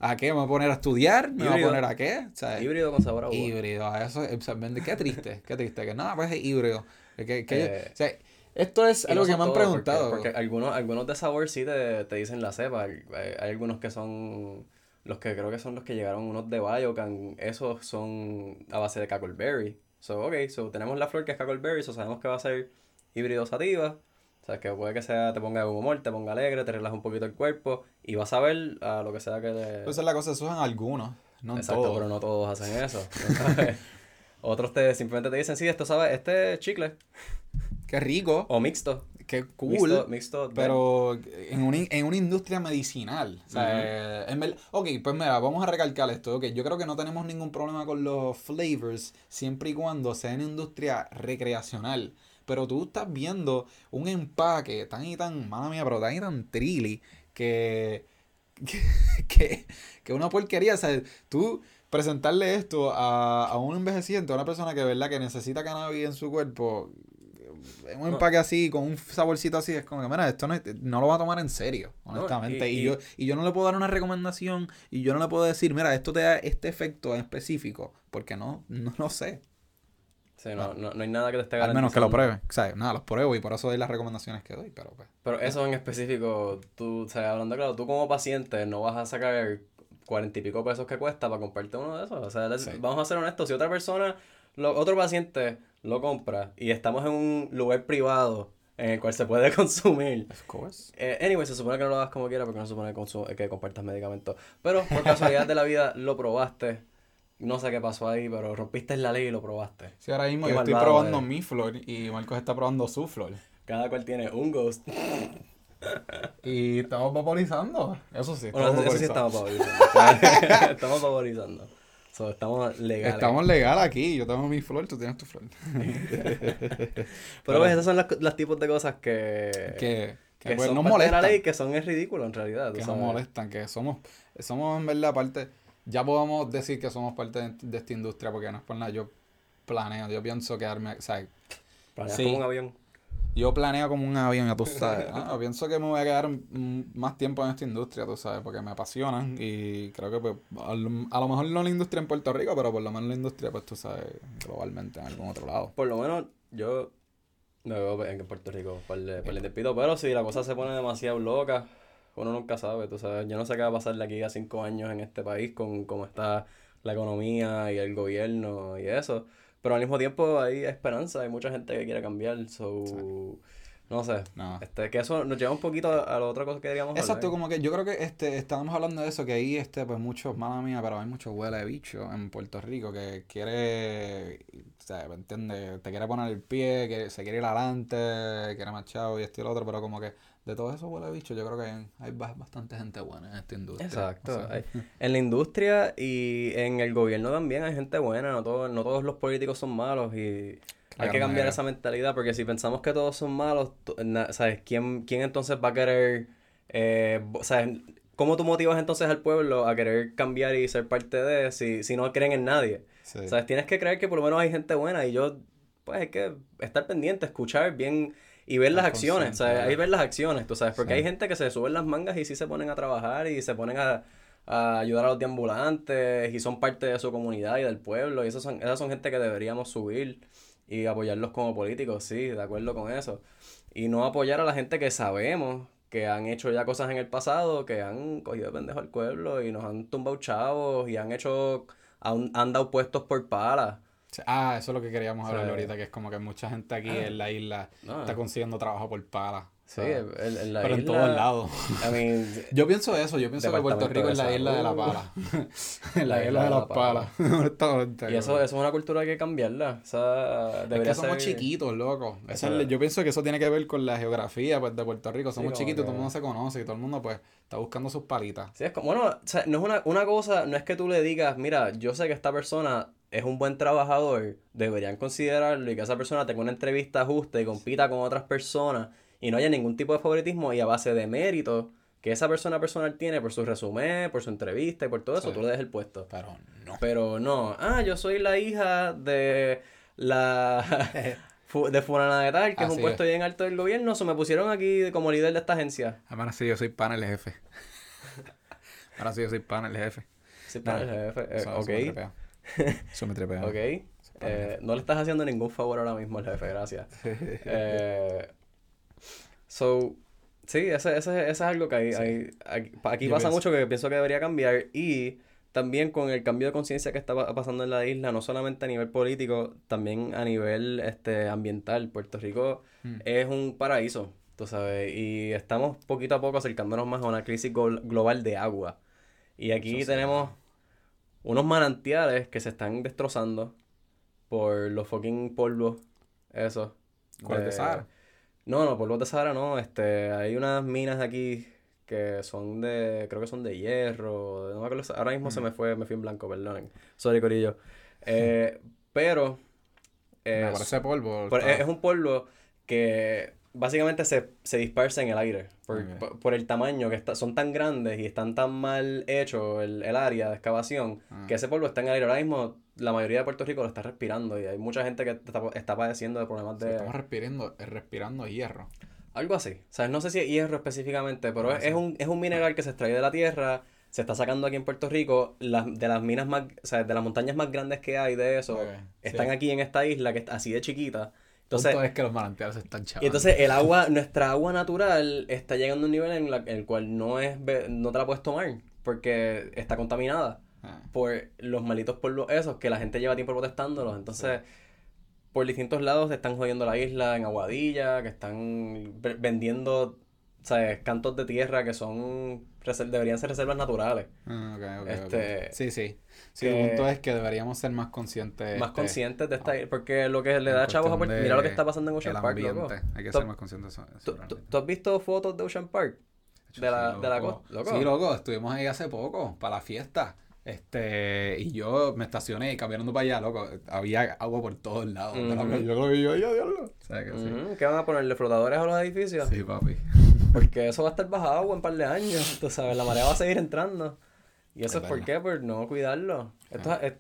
A: ¿A qué? ¿Me voy a poner a estudiar? ¿Me voy a poner a qué?
B: híbrido con sabor a uva.
A: Híbrido, a eso, qué triste, qué triste, que nada, pues es híbrido. Que, eh, o sea, esto es algo que me han preguntado.
B: Porque, algunos, algunos de sabor sí te, te dicen la cepa, hay, algunos que son, los que creo que son los que llegaron, unos de Biocan, esos son a base de cackleberry. So, ok, so tenemos la flor que es cackleberry, so sabemos que va a ser híbrido sativa o sea, que puede que sea, te ponga de humor, te ponga alegre, te relaja un poquito el cuerpo y vas a ver a lo que sea que te...
A: Pues es la cosa, eso en algunos, no Exacto,
B: pero no todos hacen eso. Otros te simplemente te dicen, sí, esto sabe, este chicle.
A: Qué rico.
B: O mixto.
A: Qué cool. Mixto, pero en una, en una industria medicinal. O sea, en ok, pues mira, vamos a recalcar esto. Okay, yo creo que no tenemos ningún problema con los flavors siempre y cuando sea en industria recreacional. Pero tú estás viendo un empaque tan y tan, mala mía, pero tan y tan trilly que, que, que, una porquería. O sea, tú presentarle esto a, a un envejeciente, a una persona que verdad que necesita cannabis en su cuerpo, un empaque así, con un saborcito así, es como que, mira, esto no, no lo va a tomar en serio, honestamente. y, yo, y yo no le puedo dar una recomendación y yo no le puedo decir, mira, esto te da este efecto en específico, porque no, no lo sé.
B: Sí, no, no, no, hay nada que te esté
A: garantizando. Al menos que lo pruebe. O sea, nada, los pruebo y por eso doy las recomendaciones que doy, pero pues.
B: Pero eso en específico, tú, o sea, hablando claro, tú como paciente no vas a sacar cuarenta y pico pesos que cuesta para comprarte uno de esos. O sea, vamos a ser honestos, si otra persona, lo, otro paciente lo compra y estamos en un lugar privado en el cual se puede consumir.
A: Of course.
B: Eh, anyway, se supone que no lo hagas como quieras porque no se supone que, que compartas medicamentos. Pero por casualidad de la vida lo probaste no sé qué pasó ahí, pero rompiste la ley y lo probaste.
A: Sí, ahora mismo yo estoy probando mi flor y Marcos está probando su flor.
B: Cada cual tiene un ghost.
A: y estamos vaporizando. Eso sí.
B: Bueno, eso sí estamos vaporizando. estamos vaporizando. estamos legales.
A: Estamos legal aquí. Yo tengo mi flor, tú tienes tu flor.
B: pero, ves, esas son las, las tipos de cosas que...
A: Que,
B: que, pues, son nos molestan. la ley que son es ridículo en realidad.
A: Que nos molestan, que somos, somos en verdad parte ya podemos decir que somos parte de, esta industria porque no es por nada. Yo planeo, yo pienso quedarme, o sea,
B: ¿Planeas como un avión?
A: Yo planeo como un avión, ya tú sabes. pienso que me voy a quedar más tiempo en esta industria, tú sabes, porque me apasionan y creo que pues, a lo, mejor no la industria en Puerto Rico, pero por lo menos la industria, pues tú sabes, globalmente en algún otro lado.
B: Por lo menos yo no veo en Puerto Rico por el, por el pero si la cosa se pone demasiado loca, uno nunca sabe, tú sabes. Yo no sé qué va a pasar de aquí a cinco años en este país con cómo está la economía y el gobierno y eso. Pero al mismo tiempo hay esperanza, hay mucha gente que quiere cambiar, so... No sé. No. Este, que eso nos lleva un poquito a, la otra cosa que queríamos
A: Exacto, como que yo creo que este, estábamos hablando de eso, que ahí, este, pues muchos, mala mía, pero hay mucho huele de bicho en Puerto Rico que quiere, o sea, ¿entiendes? Te quiere poner el pie, que se quiere ir adelante, quiere machado y esto y lo otro, pero como que de todo eso huele bicho, yo creo que hay, hay bastante gente buena en esta industria.
B: Exacto. en la industria y en el gobierno también hay gente buena, no, todo, no todos los políticos son malos y hay que cambiar esa mentalidad porque si pensamos que todos son malos, ¿sabes? ¿Quién, quién entonces va a querer, eh, ¿sabes? ¿Cómo tú motivas entonces al pueblo a querer cambiar y ser parte de si, si no creen en nadie? ¿Sabes? Tienes que creer que por lo menos hay gente buena y yo, pues hay que estar pendiente, escuchar bien y ver las acciones, ¿sabes? Hay ver las acciones, tú sabes, porque hay gente que se suben las mangas y sí se ponen a trabajar y se ponen a, ayudar a los deambulantes y son parte de su comunidad y del pueblo y esas son, esas son gente que deberíamos subir y apoyarlos como políticos, sí, de acuerdo con eso. Y no apoyar a la gente que sabemos que han hecho ya cosas en el pasado, que han cogido de pendejo al pueblo y nos han tumbado chavos y han hecho, han, han dado puestos por palas.
A: Ah, eso es lo que queríamos hablar ahorita, que es como que mucha gente aquí ah. en la isla está consiguiendo trabajo por pala. Sí, en, la Pero en todos lados. yo pienso eso, yo pienso que Puerto Rico es la isla de la pala. en la, isla de las palas.
B: y eso, eso es una cultura que hay que cambiarla. O sea,
A: debería es que somos chiquitos, loco. yo pienso que eso tiene que ver con la geografía pues, de Puerto Rico. Somos chiquitos, todo el mundo se conoce y todo el mundo pues está buscando sus palitas.
B: Sí, es como, bueno, o sea, no es una, una cosa, no es que tú le digas, mira, yo sé que esta persona es un buen trabajador, deberían considerarlo y que esa persona tenga una entrevista justa y compita con otras personas y no haya ningún tipo de favoritismo y a base de mérito que esa persona personal tiene por su resumen, por su entrevista y por todo eso, tú le des el puesto.
A: Pero no.
B: Pero no. Ah, yo soy la hija de la... de Fulana de Tal, que es un puesto bien alto del gobierno, se me pusieron aquí como líder de esta agencia.
A: Ahora sí, yo soy panel jefe. Ahora sí, yo soy panel jefe.
B: Soy panel jefe, eh, ok.
A: Eso me trepea.
B: ok. Eh, no le estás haciendo ningún favor ahora mismo al jefe, gracias. eh, so, sí, ese, ese, es algo que hay, hay, aquí pasa mucho que pienso que debería cambiar y también con el cambio de conciencia que está pasando en la isla, no solamente a nivel político, también a nivel este ambiental. Puerto Rico hmm. es un paraíso, tú sabes, y estamos poquito a poco acercándonos más a una crisis global de agua. Y aquí tenemos unos manantiales que se están destrozando por los fucking polvos, eso.
A: ¿Cuál de, Sahara?
B: No, no, polvos de Sahara no, este, hay unas minas aquí que son de, creo que son de hierro, no me acuerdo, ahora mismo se me fue, me fui en blanco, perdonen, sorry corillo, eh, pero...
A: me parece polvo.
B: es un polvo que básicamente se, se dispersa en el aire por, el tamaño que está, son tan grandes y están tan mal hechos el, área de excavación ah. que ese polvo está en el aire. Ahora mismo la mayoría de Puerto Rico lo está respirando y hay mucha gente que está, padeciendo de problemas de...
A: estamos respirando, eh, respirando hierro.
B: Algo así. O sea, no sé si es hierro específicamente, pero es, un, es un mineral que se extrae de la tierra, se está sacando aquí en Puerto Rico, las, de las minas más, o sea, de las montañas más grandes que hay de eso, están aquí en esta isla que es así de chiquita
A: entonces, es que los manantiales están chavos.
B: Y entonces el agua, nuestra agua natural está llegando a un nivel en, el cual no es no te la puedes tomar porque está contaminada ah. por los malitos polvos esos que la gente lleva tiempo protestándolos. Entonces, por distintos lados están jodiendo la isla en Aguadilla, que están vendiendo ¿sabes? cantos de tierra que son deberían ser reservas naturales.
A: Ah, este, Sí, sí. Sí, el punto es que deberíamos ser más conscientes.
B: Más este, conscientes de esta... Porque lo que le da chavos a Mira lo que está pasando en Ocean Park,
A: Hay que ser más conscientes de
B: eso. ¿Tú, has visto fotos de Ocean Park? De la, de la costa.
A: Sí, loco. Estuvimos ahí hace poco, para la fiesta. Este, y yo me estacioné y caminando para allá, loco. Había agua por todos lados. Yo lo vi, yo, diablo.
B: ¿Qué van a ponerle flotadores a los edificios?
A: Sí, papi.
B: Porque eso va a estar bajado un par de años. Tú sabes, la marea va a seguir entrando. ¿Y eso es, por qué? Por no cuidarlo. Esto es...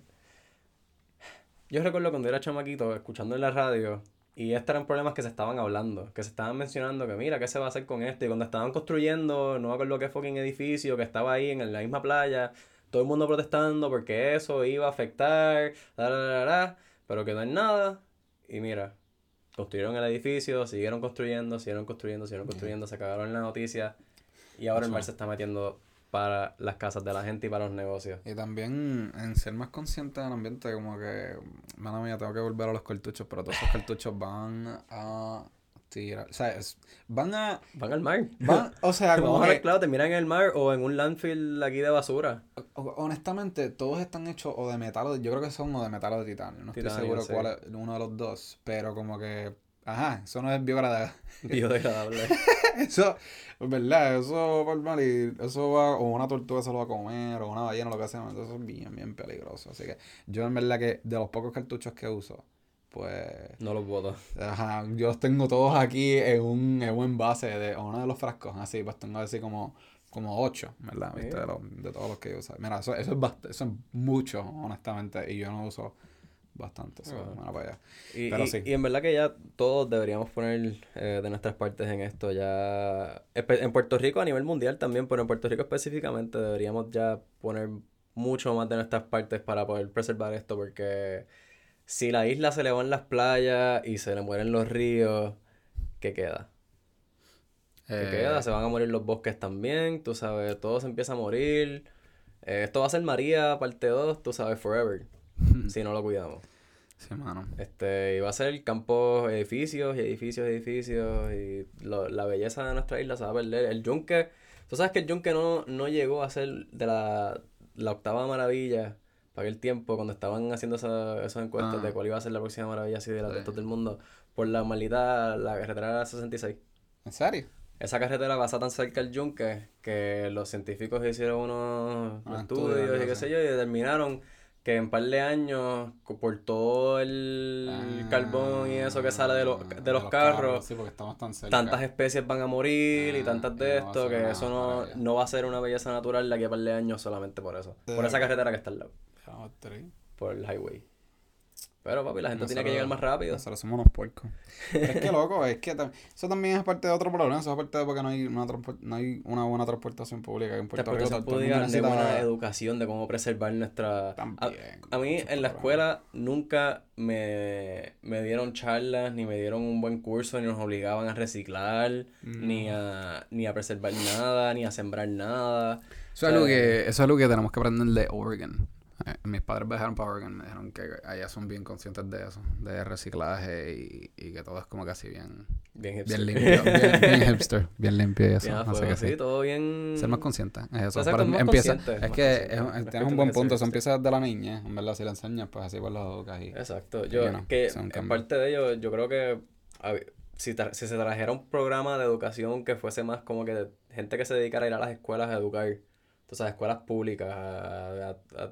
B: Yo recuerdo cuando era chamaquito, escuchando en la radio, y estos eran problemas que se estaban hablando, que se estaban mencionando que mira, ¿qué se va a hacer con esto? Y cuando estaban construyendo, no me acuerdo qué fucking edificio, que estaba ahí en la misma playa, todo el mundo protestando porque eso iba a afectar, pero quedó en nada. Y mira, construyeron el edificio, siguieron construyendo, siguieron construyendo, siguieron construyendo, se cagaron en la noticia. Y ahora el mar se está metiendo para las casas de la gente y para los negocios.
A: Y también en ser más consciente del ambiente, como que, mano mía, tengo que volver a los cartuchos, pero todos esos cartuchos van a tirar, o sea, van a...
B: Van al mar.
A: Van, o sea, como
B: que... claro, te miran en el mar o en un landfill aquí de basura.
A: Honestamente, todos están hechos o de metal, yo creo que son o de metal o de titanio, no estoy seguro cuál es uno de los dos, pero como que Ajá, eso no es biodegradable.
B: Biodegradable.
A: eso, ¿verdad? Eso, normal y eso va, o una tortuga se lo va a comer, o una ballena, lo que sea. Entonces eso es bien, bien peligroso. Así que yo en verdad que de los pocos cartuchos que uso, pues...
B: No los boto.
A: Ajá, yo los tengo todos aquí en un, en un envase de uno de los frascos, así, pues tengo así como como ocho, ¿verdad? ¿Viste? De, de, todos los que yo uso. Mira, eso, eso, es eso es mucho, honestamente, y yo no uso bastante. Eso, para allá.
B: Y, Pero sí. y en verdad que ya todos deberíamos poner eh, de nuestras partes en esto. Ya en Puerto Rico a nivel mundial también, pero en Puerto Rico específicamente deberíamos ya poner mucho más de nuestras partes para poder preservar esto porque si la isla se le van las playas y se le mueren los ríos, ¿qué queda? ¿Qué queda? Se van a morir los bosques también, tú sabes, todo se empieza a morir. Eh, esto va a ser María parte 2, tú sabes, forever, si no lo cuidamos.
A: Sí, mano.
B: Este, y va a ser campos, edificios y edificios, edificios, y la belleza de nuestra isla se va a perder. El yunque, tú sabes que el yunque no, no llegó a ser de la, la octava maravilla para aquel tiempo, cuando estaban haciendo esa, esas encuestas de ah. cuál iba a ser la próxima maravilla así de la de todo el mundo, por la maldita, la carretera 66.
A: ¿En serio?
B: esa carretera pasa tan cerca del yunque que los científicos hicieron unos ah, estudios y qué sé yo y determinaron que en un par de años, por todo el ah, carbón y eso que sale de, de, los, carros, tantas especies van a morir y ah, tantas de esto, que eso no, no, va a ser una belleza natural de aquí a par de años solamente por eso. Por esa carretera que está al lado. Por el highway. Pero, papi, la gente tiene que llegar más rápido.
A: Nosotros somos unos puercos. es que, loco, es que eso también es parte de otro problema. Eso es parte de porque no hay una, no hay una buena transportación pública en Puerto Rico.
B: Todo de buena educación, de cómo preservar nuestra... a, mí, en la escuela, nunca me, me, dieron charlas, ni me dieron un buen curso, ni nos obligaban a reciclar, ni, a, ni a preservar nada, ni a sembrar nada.
A: Eso, es algo que, eso es algo que tenemos que aprender de Oregon. Eh, mis padres viajaron para Oregon, me dijeron que allá son bien conscientes de eso, de reciclaje y, y que todo es como casi bien, bien, hipster. bien limpio, bien, hipster, bien limpio y eso.
B: Bien sí, todo bien.
A: Ser más consciente, es eso. empieza, es que tienes un buen punto, eso empieza desde la niña, en verdad, si le enseñas, pues así por los educas y...
B: Exacto, yo, que en parte de ello, yo creo que si, si se trajera un programa de educación que fuese más como que gente que se dedicara a ir a las escuelas a educar o sea, escuelas públicas,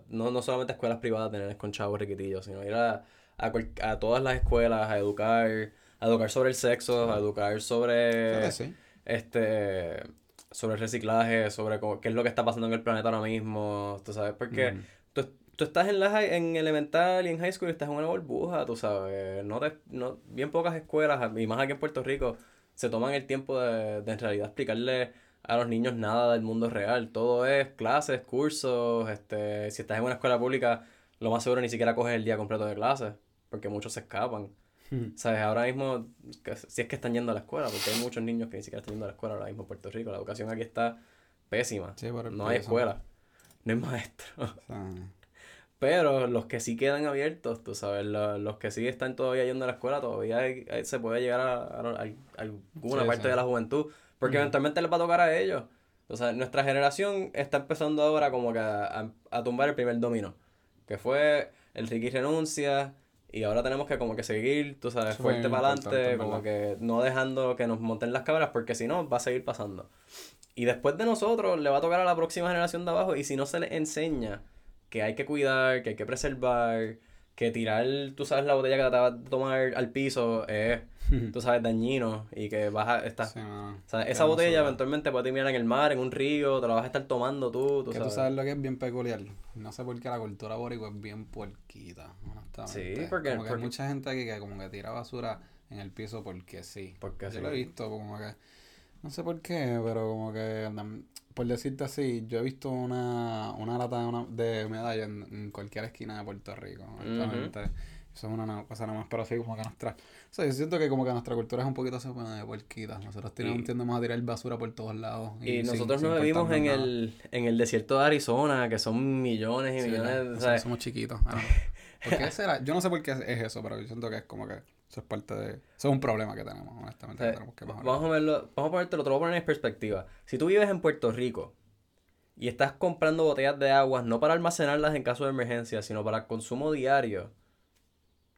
B: no, no solamente escuelas privadas tener con chavos riquitillos, sino ir a, a, todas las escuelas a educar, a educar sobre el sexo, a educar sobre este sobre el reciclaje, sobre qué es lo que está pasando en el planeta ahora mismo, tú sabes, porque tú, tú, estás en la en elemental y en high school y estás en una burbuja, tú sabes, no te, no, bien pocas escuelas, y más aquí en Puerto Rico, se toman el tiempo de, de en realidad explicarle a los niños nada del mundo real. Todo es clases, cursos, este, si estás en una escuela pública, lo más seguro ni siquiera coges el día completo de clases, porque muchos se escapan. Hmm. ¿Sabes? Ahora mismo, si es que están yendo a la escuela, porque hay muchos niños que ni siquiera están yendo a la escuela ahora mismo en Puerto Rico. La educación aquí está pésima. no hay escuela, no hay maestro. Pero los que sí quedan abiertos, tú sabes, los, que sí están todavía yendo a la escuela, todavía se puede llegar a, alguna parte de la juventud porque eventualmente les va a tocar a ellos. O sea, nuestra generación está empezando ahora como que a, tumbar el primer dominó. Que fue el Ricky renuncia. Y ahora tenemos que como que seguir, tú sabes, fuerte para adelante, como que no dejando que nos monten las cámaras, porque si no, va a seguir pasando. Y después de nosotros, le va a tocar a la próxima generación de abajo, y si no se les enseña que hay que cuidar, que hay que preservar, que tirar, tú sabes, la botella que te va a tomar al piso es tú sabes, dañino y que vas a estar... o sea, esa botella eventualmente puede terminar en el mar, en un río, te la vas a estar tomando tú,
A: tú que sabes. tú sabes lo que es bien peculiar. No sé por qué la cultura boricua es bien puerquita, honestamente. Sí, porque... Como que hay mucha gente aquí que como que tira basura en el piso porque sí. Porque Yo lo he visto como que... No sé por qué, pero como que... Por decirte así, yo he visto una, una lata de, una, de medalla en, cualquier esquina de Puerto Rico. Honestamente. Eso es una cosa nada más, pero así como que nuestra... O sea, yo siento que como que nuestra cultura es un poquito así de puerquita. Nosotros tenemos, tendemos a tirar basura por todos lados.
B: Y, nosotros no vivimos en el, en el desierto de Arizona, que son millones y millones...
A: O somos chiquitos. ¿Por qué será? Yo no sé por qué es eso, pero yo siento que es como que eso es parte de... Eso es un problema que tenemos, honestamente, que tenemos que
B: Vamos a verlo, vamos a ponerte lo voy a poner en perspectiva. Si tú vives en Puerto Rico y estás comprando botellas de agua, no para almacenarlas en caso de emergencia, sino para consumo diario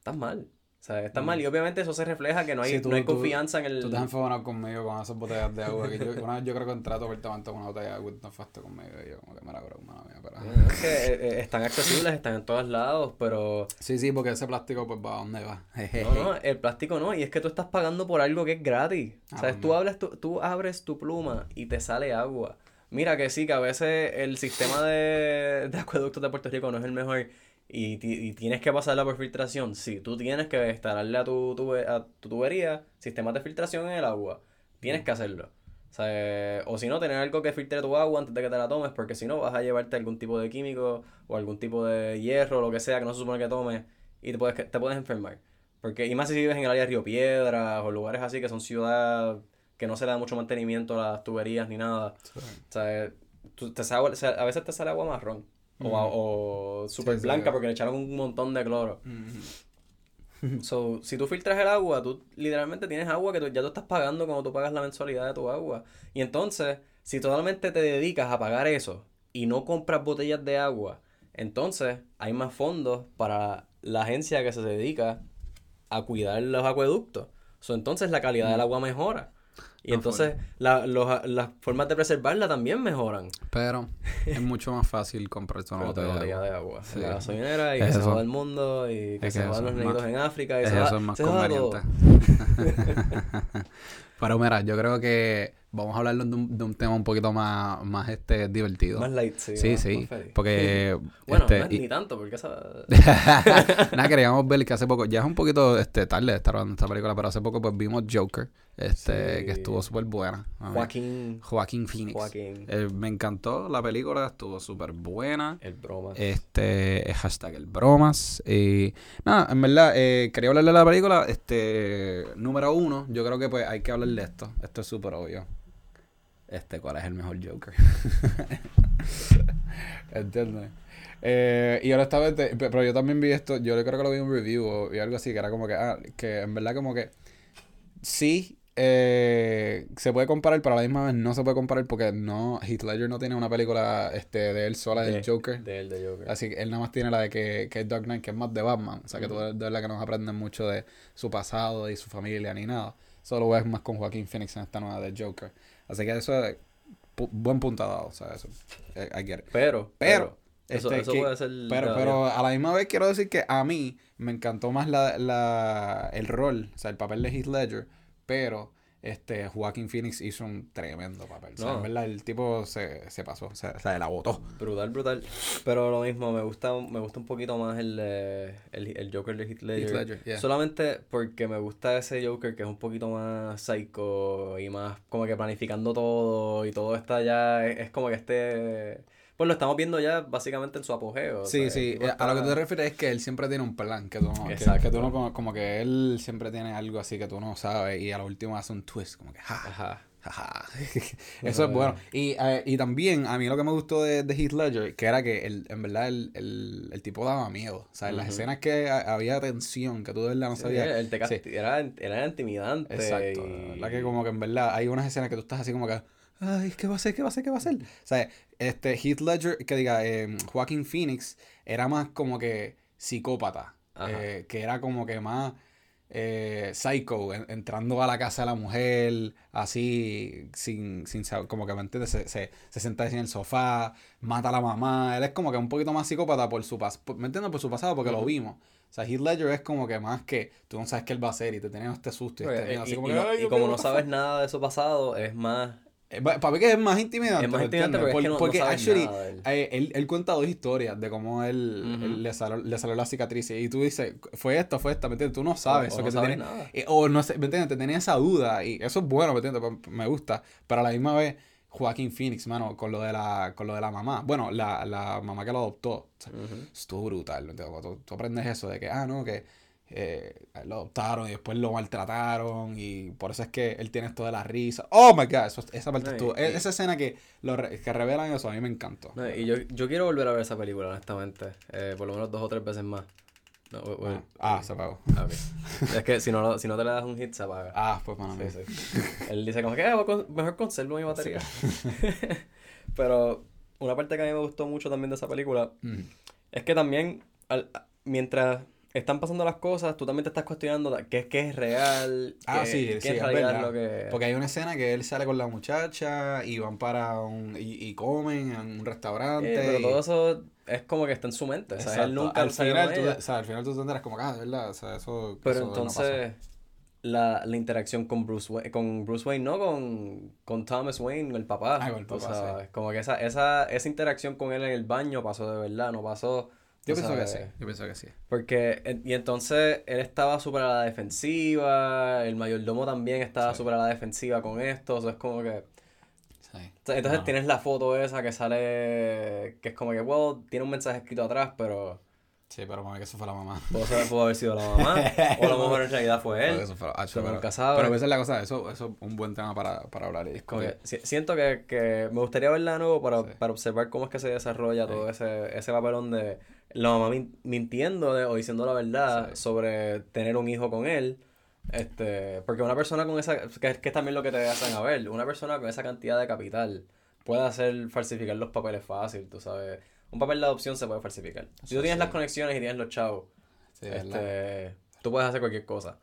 B: estás mal. O sea, está mal y obviamente eso se refleja que no hay, no hay confianza en el...
A: Tú te has enfadado conmigo con esas botellas de agua. Que yo, una vez yo creo que tu apartamento con una botella de agua y no conmigo y yo como que me la broma mía. Pero...
B: Es que eh, eh, están accesibles, están en todos lados, pero...
A: Sí, sí, porque ese plástico pues va a dónde va.
B: no, no, el plástico no. Y es que tú estás pagando por algo que es gratis. o sea, ah, tú, hablas, tú, tú abres tu pluma y te sale agua. Mira que sí, que a veces el sistema de, de acueductos de Puerto Rico no es el mejor y, y, tienes que pasarla por filtración, sí, tú tienes que instalarle a tu, tu, a tu tubería sistemas de filtración en el agua. Tienes que hacerlo. O, sea, o si no, tener algo que filtre tu agua antes de que te la tomes, porque si no vas a llevarte algún tipo de químico o algún tipo de hierro o lo que sea que no se supone que tomes y te puedes, te puedes enfermar. Porque, y más si vives en el área de Río Piedras o lugares así que son ciudades que no se le da mucho mantenimiento a las tuberías ni nada. O sea, te a veces te sale agua marrón. O, o súper blanca porque le echaron un montón de cloro. so, si tú filtras el agua, tú literalmente tienes agua que tú, ya tú estás pagando cuando tú pagas la mensualidad de tu agua. Y entonces, si totalmente te dedicas a pagar eso y no compras botellas de agua, entonces hay más fondos para la agencia que se dedica a cuidar los acueductos. So, entonces la calidad del agua mejora. Y entonces la, las formas de preservarla también mejoran.
A: Pero es mucho más fácil comprar una botella, de agua.
B: De La gasolinera y que se joda el mundo y que se jodan los negritos en África. Y es eso es más conveniente.
A: Pero mira, yo creo que vamos a hablar de un, de un tema un poquito más, más este, divertido.
B: Más light, sí.
A: Sí, sí. porque.
B: bueno, este, no es ni tanto, porque esa.
A: Nada, queríamos ver que hace poco, ya es un poquito este, tarde de estar hablando esta película, pero hace poco pues vimos Joker, este, que estuvo súper buena.
B: Joaquín.
A: Joaquín Phoenix.
B: Joaquín.
A: Eh, me encantó la película, estuvo súper buena.
B: El bromas.
A: Este, hashtag el bromas. Y nada, en verdad, eh, quería hablarle de la película. Este, número uno, yo creo que pues hay que hablar de esto. Esto es súper obvio este, cuál es el mejor Joker. ¿Entiendes? Eh, y honestamente, pero yo también vi esto, yo creo que lo vi en un review o algo así, que era como que, ah, que en verdad como que sí eh, se puede comparar, pero a la misma vez no se puede comparar porque no, Heath Ledger no tiene una película este, de él sola del Joker.
B: De él, de Joker.
A: Así que él nada más tiene la de que, que es Dark Knight, que es más de Batman. O sea, que tú de verdad que no aprendes mucho de su pasado y su familia ni nada. Solo ves más con Joaquín Phoenix en esta nueva de Joker. Así que eso es buen punto dado, o sea, eso. Eh, I get it.
B: Pero,
A: pero,
B: eso, este, eso puede ser.
A: Pero, pero a la misma vez quiero decir que a mí me encantó más la, la, el rol, o sea, el papel de Heath Ledger, pero este Joaquin Phoenix hizo un tremendo papel. O sea, en verdad el tipo se, se pasó, o sea, se la botó.
B: Brutal, brutal. Pero lo mismo, me gusta, me gusta un poquito más el, el, el Joker de Heath Ledger. Solamente porque me gusta ese Joker que es un poquito más psycho y más como que planificando todo y todo está ya, es como que este pues lo estamos viendo ya básicamente en su apogeo.
A: Sí, sí. Eh, a lo que tú te refieres es que él siempre tiene un plan que tú no. Que, tú no como, que él siempre tiene algo así que tú no sabes y a lo último hace un twist, como que ja. Ajá. Ajá. Eso es bueno. Y, eh, y también a mí lo que me gustó de, de Heath Ledger, que era que el, en verdad el, el, el tipo daba miedo. O sea, en las escenas que había tensión, que tú de verdad no sabías.
B: era, era intimidante.
A: Exacto. La que como que en verdad hay unas escenas que tú estás así como que ay, ¿qué va a hacer? ¿Qué va a hacer? ¿Qué va a hacer? O sea, este Heath Ledger, que diga, eh, Joaquin Phoenix, era más como que psicópata. Eh, que era como que más eh, psycho, entrando a la casa de la mujer, así, sin, sin saber, como que, ¿me entiendes? Se, se, se sienta en el sofá, mata a la mamá. Él es como que un poquito más psicópata por su pasado, ¿me entiendes? Por su pasado, porque lo vimos. O sea, Heath Ledger es como que más que tú no sabes qué él va a hacer y te tienes este susto. Y, este,
B: así como, y como no sabes nada de su pasado, es más
A: para mí que es más intimidante. Es más intimidante porque, actually, eh, él, él, cuenta dos historias de cómo él, le, salió, le salió la cicatriz. Y tú dices, fue esto, fue esta, ¿me entiendes? Tú no sabes. O, no que sabes nada. Eh, o no sé, ¿me entiendes? Te tenía esa duda. Y eso es bueno, ¿me entiendes? Me gusta. Pero a la misma vez, Joaquín Phoenix, mano, con lo de la, con lo de la mamá. Bueno, la, la mamá que lo adoptó. Estuvo brutal, ¿me entiendes? Tú, tú aprendes eso de que, ah, no, que eh, lo adoptaron y después lo maltrataron y por eso es que él tiene esto de la risa. Oh my god, esa parte estuvo. E, esa escena que, lo que revelan eso a mí me encantó.
B: y yo, yo quiero volver a ver esa película, honestamente. Eh, por lo menos dos o tres veces más.
A: ah, se apagó.
B: Ah, es que si no, si no te le das un hit, se apaga.
A: Ah, pues para mí.
B: Él dice como que ah, mejor conservo mi batería. Pero una parte que a mí me gustó mucho también de esa película es que también, mientras están pasando las cosas, tú también te estás cuestionando qué es, qué es real.
A: Ah, sí, sí, es, lo que... Porque hay una escena que él sale con la muchacha y van para un... y, y comen en un restaurante.
B: Eh, pero todo eso es como que está en su mente. O sea, él nunca
A: al final, tú, o sea, al final tú te enteras como, ah, ¿verdad? O sea, eso.
B: Pero entonces, la, la, interacción con Bruce Wayne, con Bruce Wayne, no con, con Thomas Wayne, el papá. Ah, con el papá. O sea, como que esa, esa, esa interacción con él en el baño pasó de verdad, no pasó.
A: Yo pienso que sí, yo pienso que sí.
B: Porque, y entonces él estaba súper a la defensiva, el mayordomo también estaba súper a la defensiva con esto, o sea, es como que entonces tienes la foto esa que sale, que es como que, wow, tiene un mensaje escrito atrás, pero...
A: Sí, pero mami, que eso fue la mamá.
B: Pudo, haber sido la mamá, o a lo mejor en realidad fue él. Eso fue,
A: ah, pero, pero esa es la cosa, eso, eso es un buen tema para, para hablar. Y
B: como siento que, que me gustaría verla de nuevo para, para observar cómo es que se desarrolla todo ese, ese papelón de la mamá mintiendo o diciendo la verdad sobre tener un hijo con él este, porque una persona con esa, que, que es también lo que te hacen a ver, una persona con esa cantidad de capital puede hacer falsificar los papeles fácil, tú sabes. Un papel de adopción se puede falsificar. Si tú tienes las conexiones y tienes los chavos, este, tú puedes hacer cualquier cosa.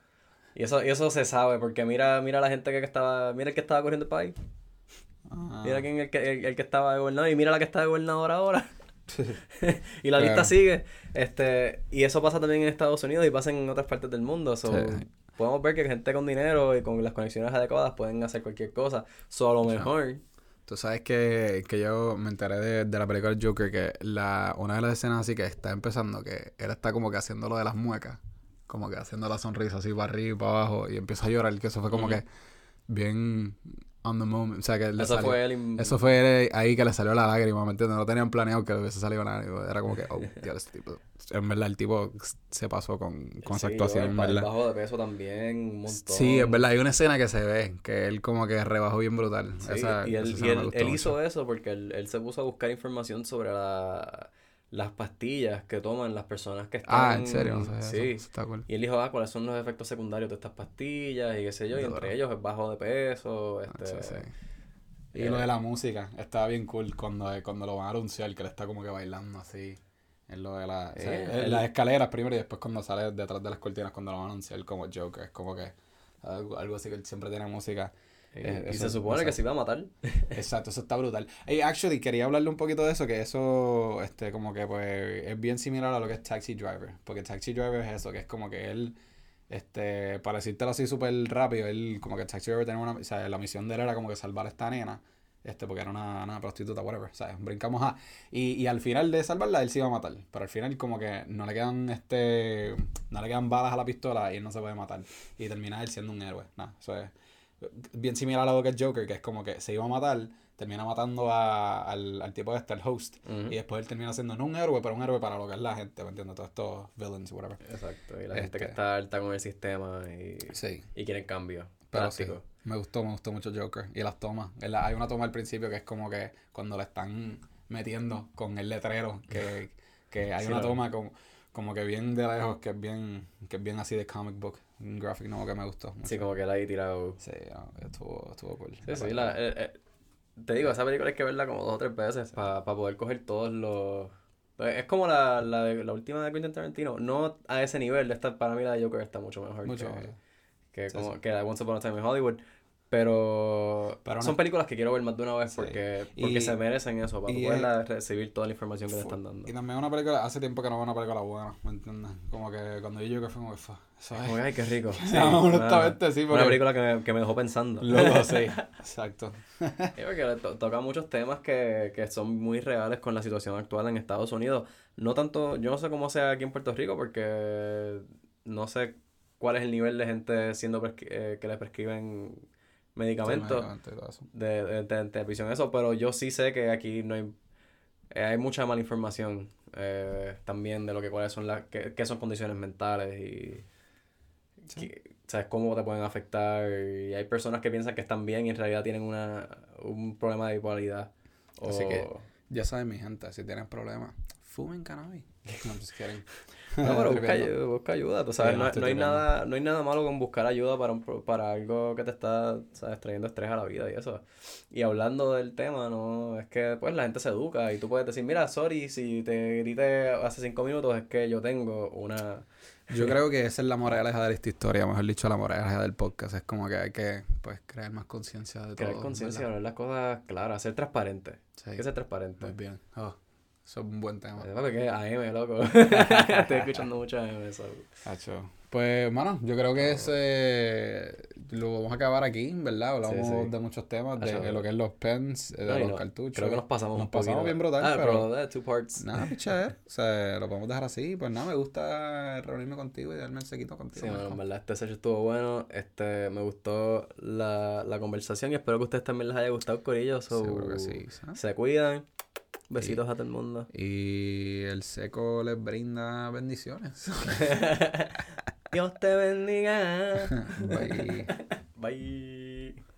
B: Y eso, y eso se sabe, porque mira, mira la gente que estaba, mira el que estaba corriendo el país. Ah. Mira quién el que, el, que estaba gobernador y mira la que está de gobernador ahora. y la lista sigue. Este, y eso pasa también en Estados Unidos y pasa en otras partes del mundo. So, podemos ver que gente con dinero y con las conexiones adecuadas pueden hacer cualquier cosa. Solo mejor.
A: Tú sabes que, que yo me enteré de, de, la película Joker, que la, una de las escenas así que está empezando, que él está como que haciendo lo de las muecas, como que haciendo la sonrisa así para arriba y para abajo, y empieza a llorar, que eso fue como que bien on the moment. O sea, que eso fue. Eso fue ahí que le salió la lágrima, ¿me entiendes? No tenían planeado que le hubiese salido nada. Era como que, oh, tío, este tipo. En verdad, el tipo se pasó con, con esa actuación.
B: El, el bajo de peso también, un montón.
A: Sí, es verdad. Hay una escena que se ve que él como que rebajó bien brutal.
B: y él, y él, hizo eso porque él, él se puso a buscar información sobre la las pastillas que toman las personas que están...
A: Ah, ¿en serio?
B: sí. Y él dijo, ah, ¿cuáles son los efectos secundarios de estas pastillas? Y qué sé yo, y entre ellos es bajo de peso, ah, este...
A: Y, lo de la música, estaba bien cool cuando, cuando lo van a anunciar, que él está como que bailando así. En lo de la, las escaleras primero y después cuando sale detrás de las cortinas cuando lo van a anunciar como Joker. Es como que algo, algo así que él siempre tiene música
B: y se supone que se iba a matar.
A: Exacto, eso está brutal. Hey, actually, quería hablarle un poquito de eso, que eso, este, como que, pues, es bien similar a lo que es Taxi Driver. Porque Taxi Driver es eso, que es como que él, este, para decírtelo así súper rápido, él, como que Taxi Driver tenía una, o sea, la misión de él era como que salvar a esta nena, este, porque era una, una prostituta, whatever, o sea, brincamos a... Y, y al final de salvarla, él se iba a matar. Pero al final, como que no le quedan, este, no le quedan balas a la pistola y él no se puede matar. Y termina él siendo un héroe. Nada, eso es bien similar a lo que es Joker, que es como que se iba a matar, termina matando a, al, al tipo este, el host, y después él termina siendo no un héroe, pero un héroe para lo que es la gente, ¿me entiendes? Todos estos villains, whatever.
B: Exacto, y la gente que este está alta con el sistema y, sí. y quieren cambio.
A: Pero sí, me gustó, me gustó mucho Joker. Y las tomas. Hay una toma al principio que es como que cuando le están metiendo con el letrero, que, que hay una toma como, como que bien de lejos, que es bien, que es bien así de comic book un graphic novel que me gustó.
B: Sí, como que la ahí tirado.
A: Sí, estuvo, estuvo cool.
B: Sí, sí, la, eh, eh, te digo, esa película hay que verla como dos o tres veces para poder coger todos los... Es como la, la, de, la última de Quentin Tarantino, no a ese nivel, esta, para mí la de Joker está mucho mejor mucho que, mejor. que, como, que la Once Upon a Time in Hollywood. Pero, son películas que quiero ver más de una vez porque, porque se merecen eso, para poder recibir toda la información que le están dando.
A: Y también una película, hace tiempo que no veo una película buena, ¿me entiendes? Como que cuando yo que fue como que fue.
B: Como ay, qué rico.
A: sí, honestamente, sí.
B: Una película que me, que me dejó pensando.
A: Luego, sí, exacto.
B: sí, porque toca muchos temas que, que son muy reales con la situación actual en Estados Unidos. No tanto, yo no sé cómo sea aquí en Puerto Rico porque no sé cuál es el nivel de gente siendo eh, que les prescriben medicamentos de, de, de, televisión, eso, pero yo sí sé que aquí no hay, eh, hay mucha mala información eh, también de lo que cuáles son las, qué, son condiciones mentales y sabes cómo te pueden afectar y hay personas que piensan que están bien y en realidad tienen una, un problema de bipolaridad.
A: Así que ya saben mi gente, si tienen problemas, fumen cannabis. No.
B: No, pero busca, busca ayuda, tú sabes, no, hay nada, no hay nada malo con buscar ayuda para, para algo que te está, sabes, trayendo estrés a la vida y eso. Y hablando del tema, no, es que pues la gente se educa y tú puedes decir, mira, sorry, si te grité hace cinco minutos es que yo tengo una...
A: Yo creo que esa es la moraleja de esta historia, mejor dicho, la moraleja del podcast. Es como que hay que, pues, crear más conciencia de
B: todo. Crear conciencia, ver las cosas claras, ser transparente. Sí. Hay que ser transparente.
A: Muy bien. Oh. Eso es un buen tema.
B: Es que AM, loco. Estoy escuchando mucho AM, eso.
A: Pues, mano, yo creo que ese lo vamos a acabar aquí, ¿verdad? Hablamos de muchos temas, de lo que es los pens, de los cartuchos.
B: Creo que nos pasamos
A: nos un pasamos bien brutal,
B: ah, pero... de two parts.
A: Nada, picha, O sea, lo podemos dejar así. Pues nada, me gusta reunirme contigo y darme el sequito contigo.
B: Sí, bueno, en verdad, este session estuvo bueno. Este, me gustó la, la conversación y espero que a ustedes también les haya gustado, Corillo.
A: Seguro que sí.
B: Se cuidan. Besitos a todo el mundo.
A: Y el seco les brinda bendiciones.
B: Dios te bendiga.
A: Bye.
B: Bye.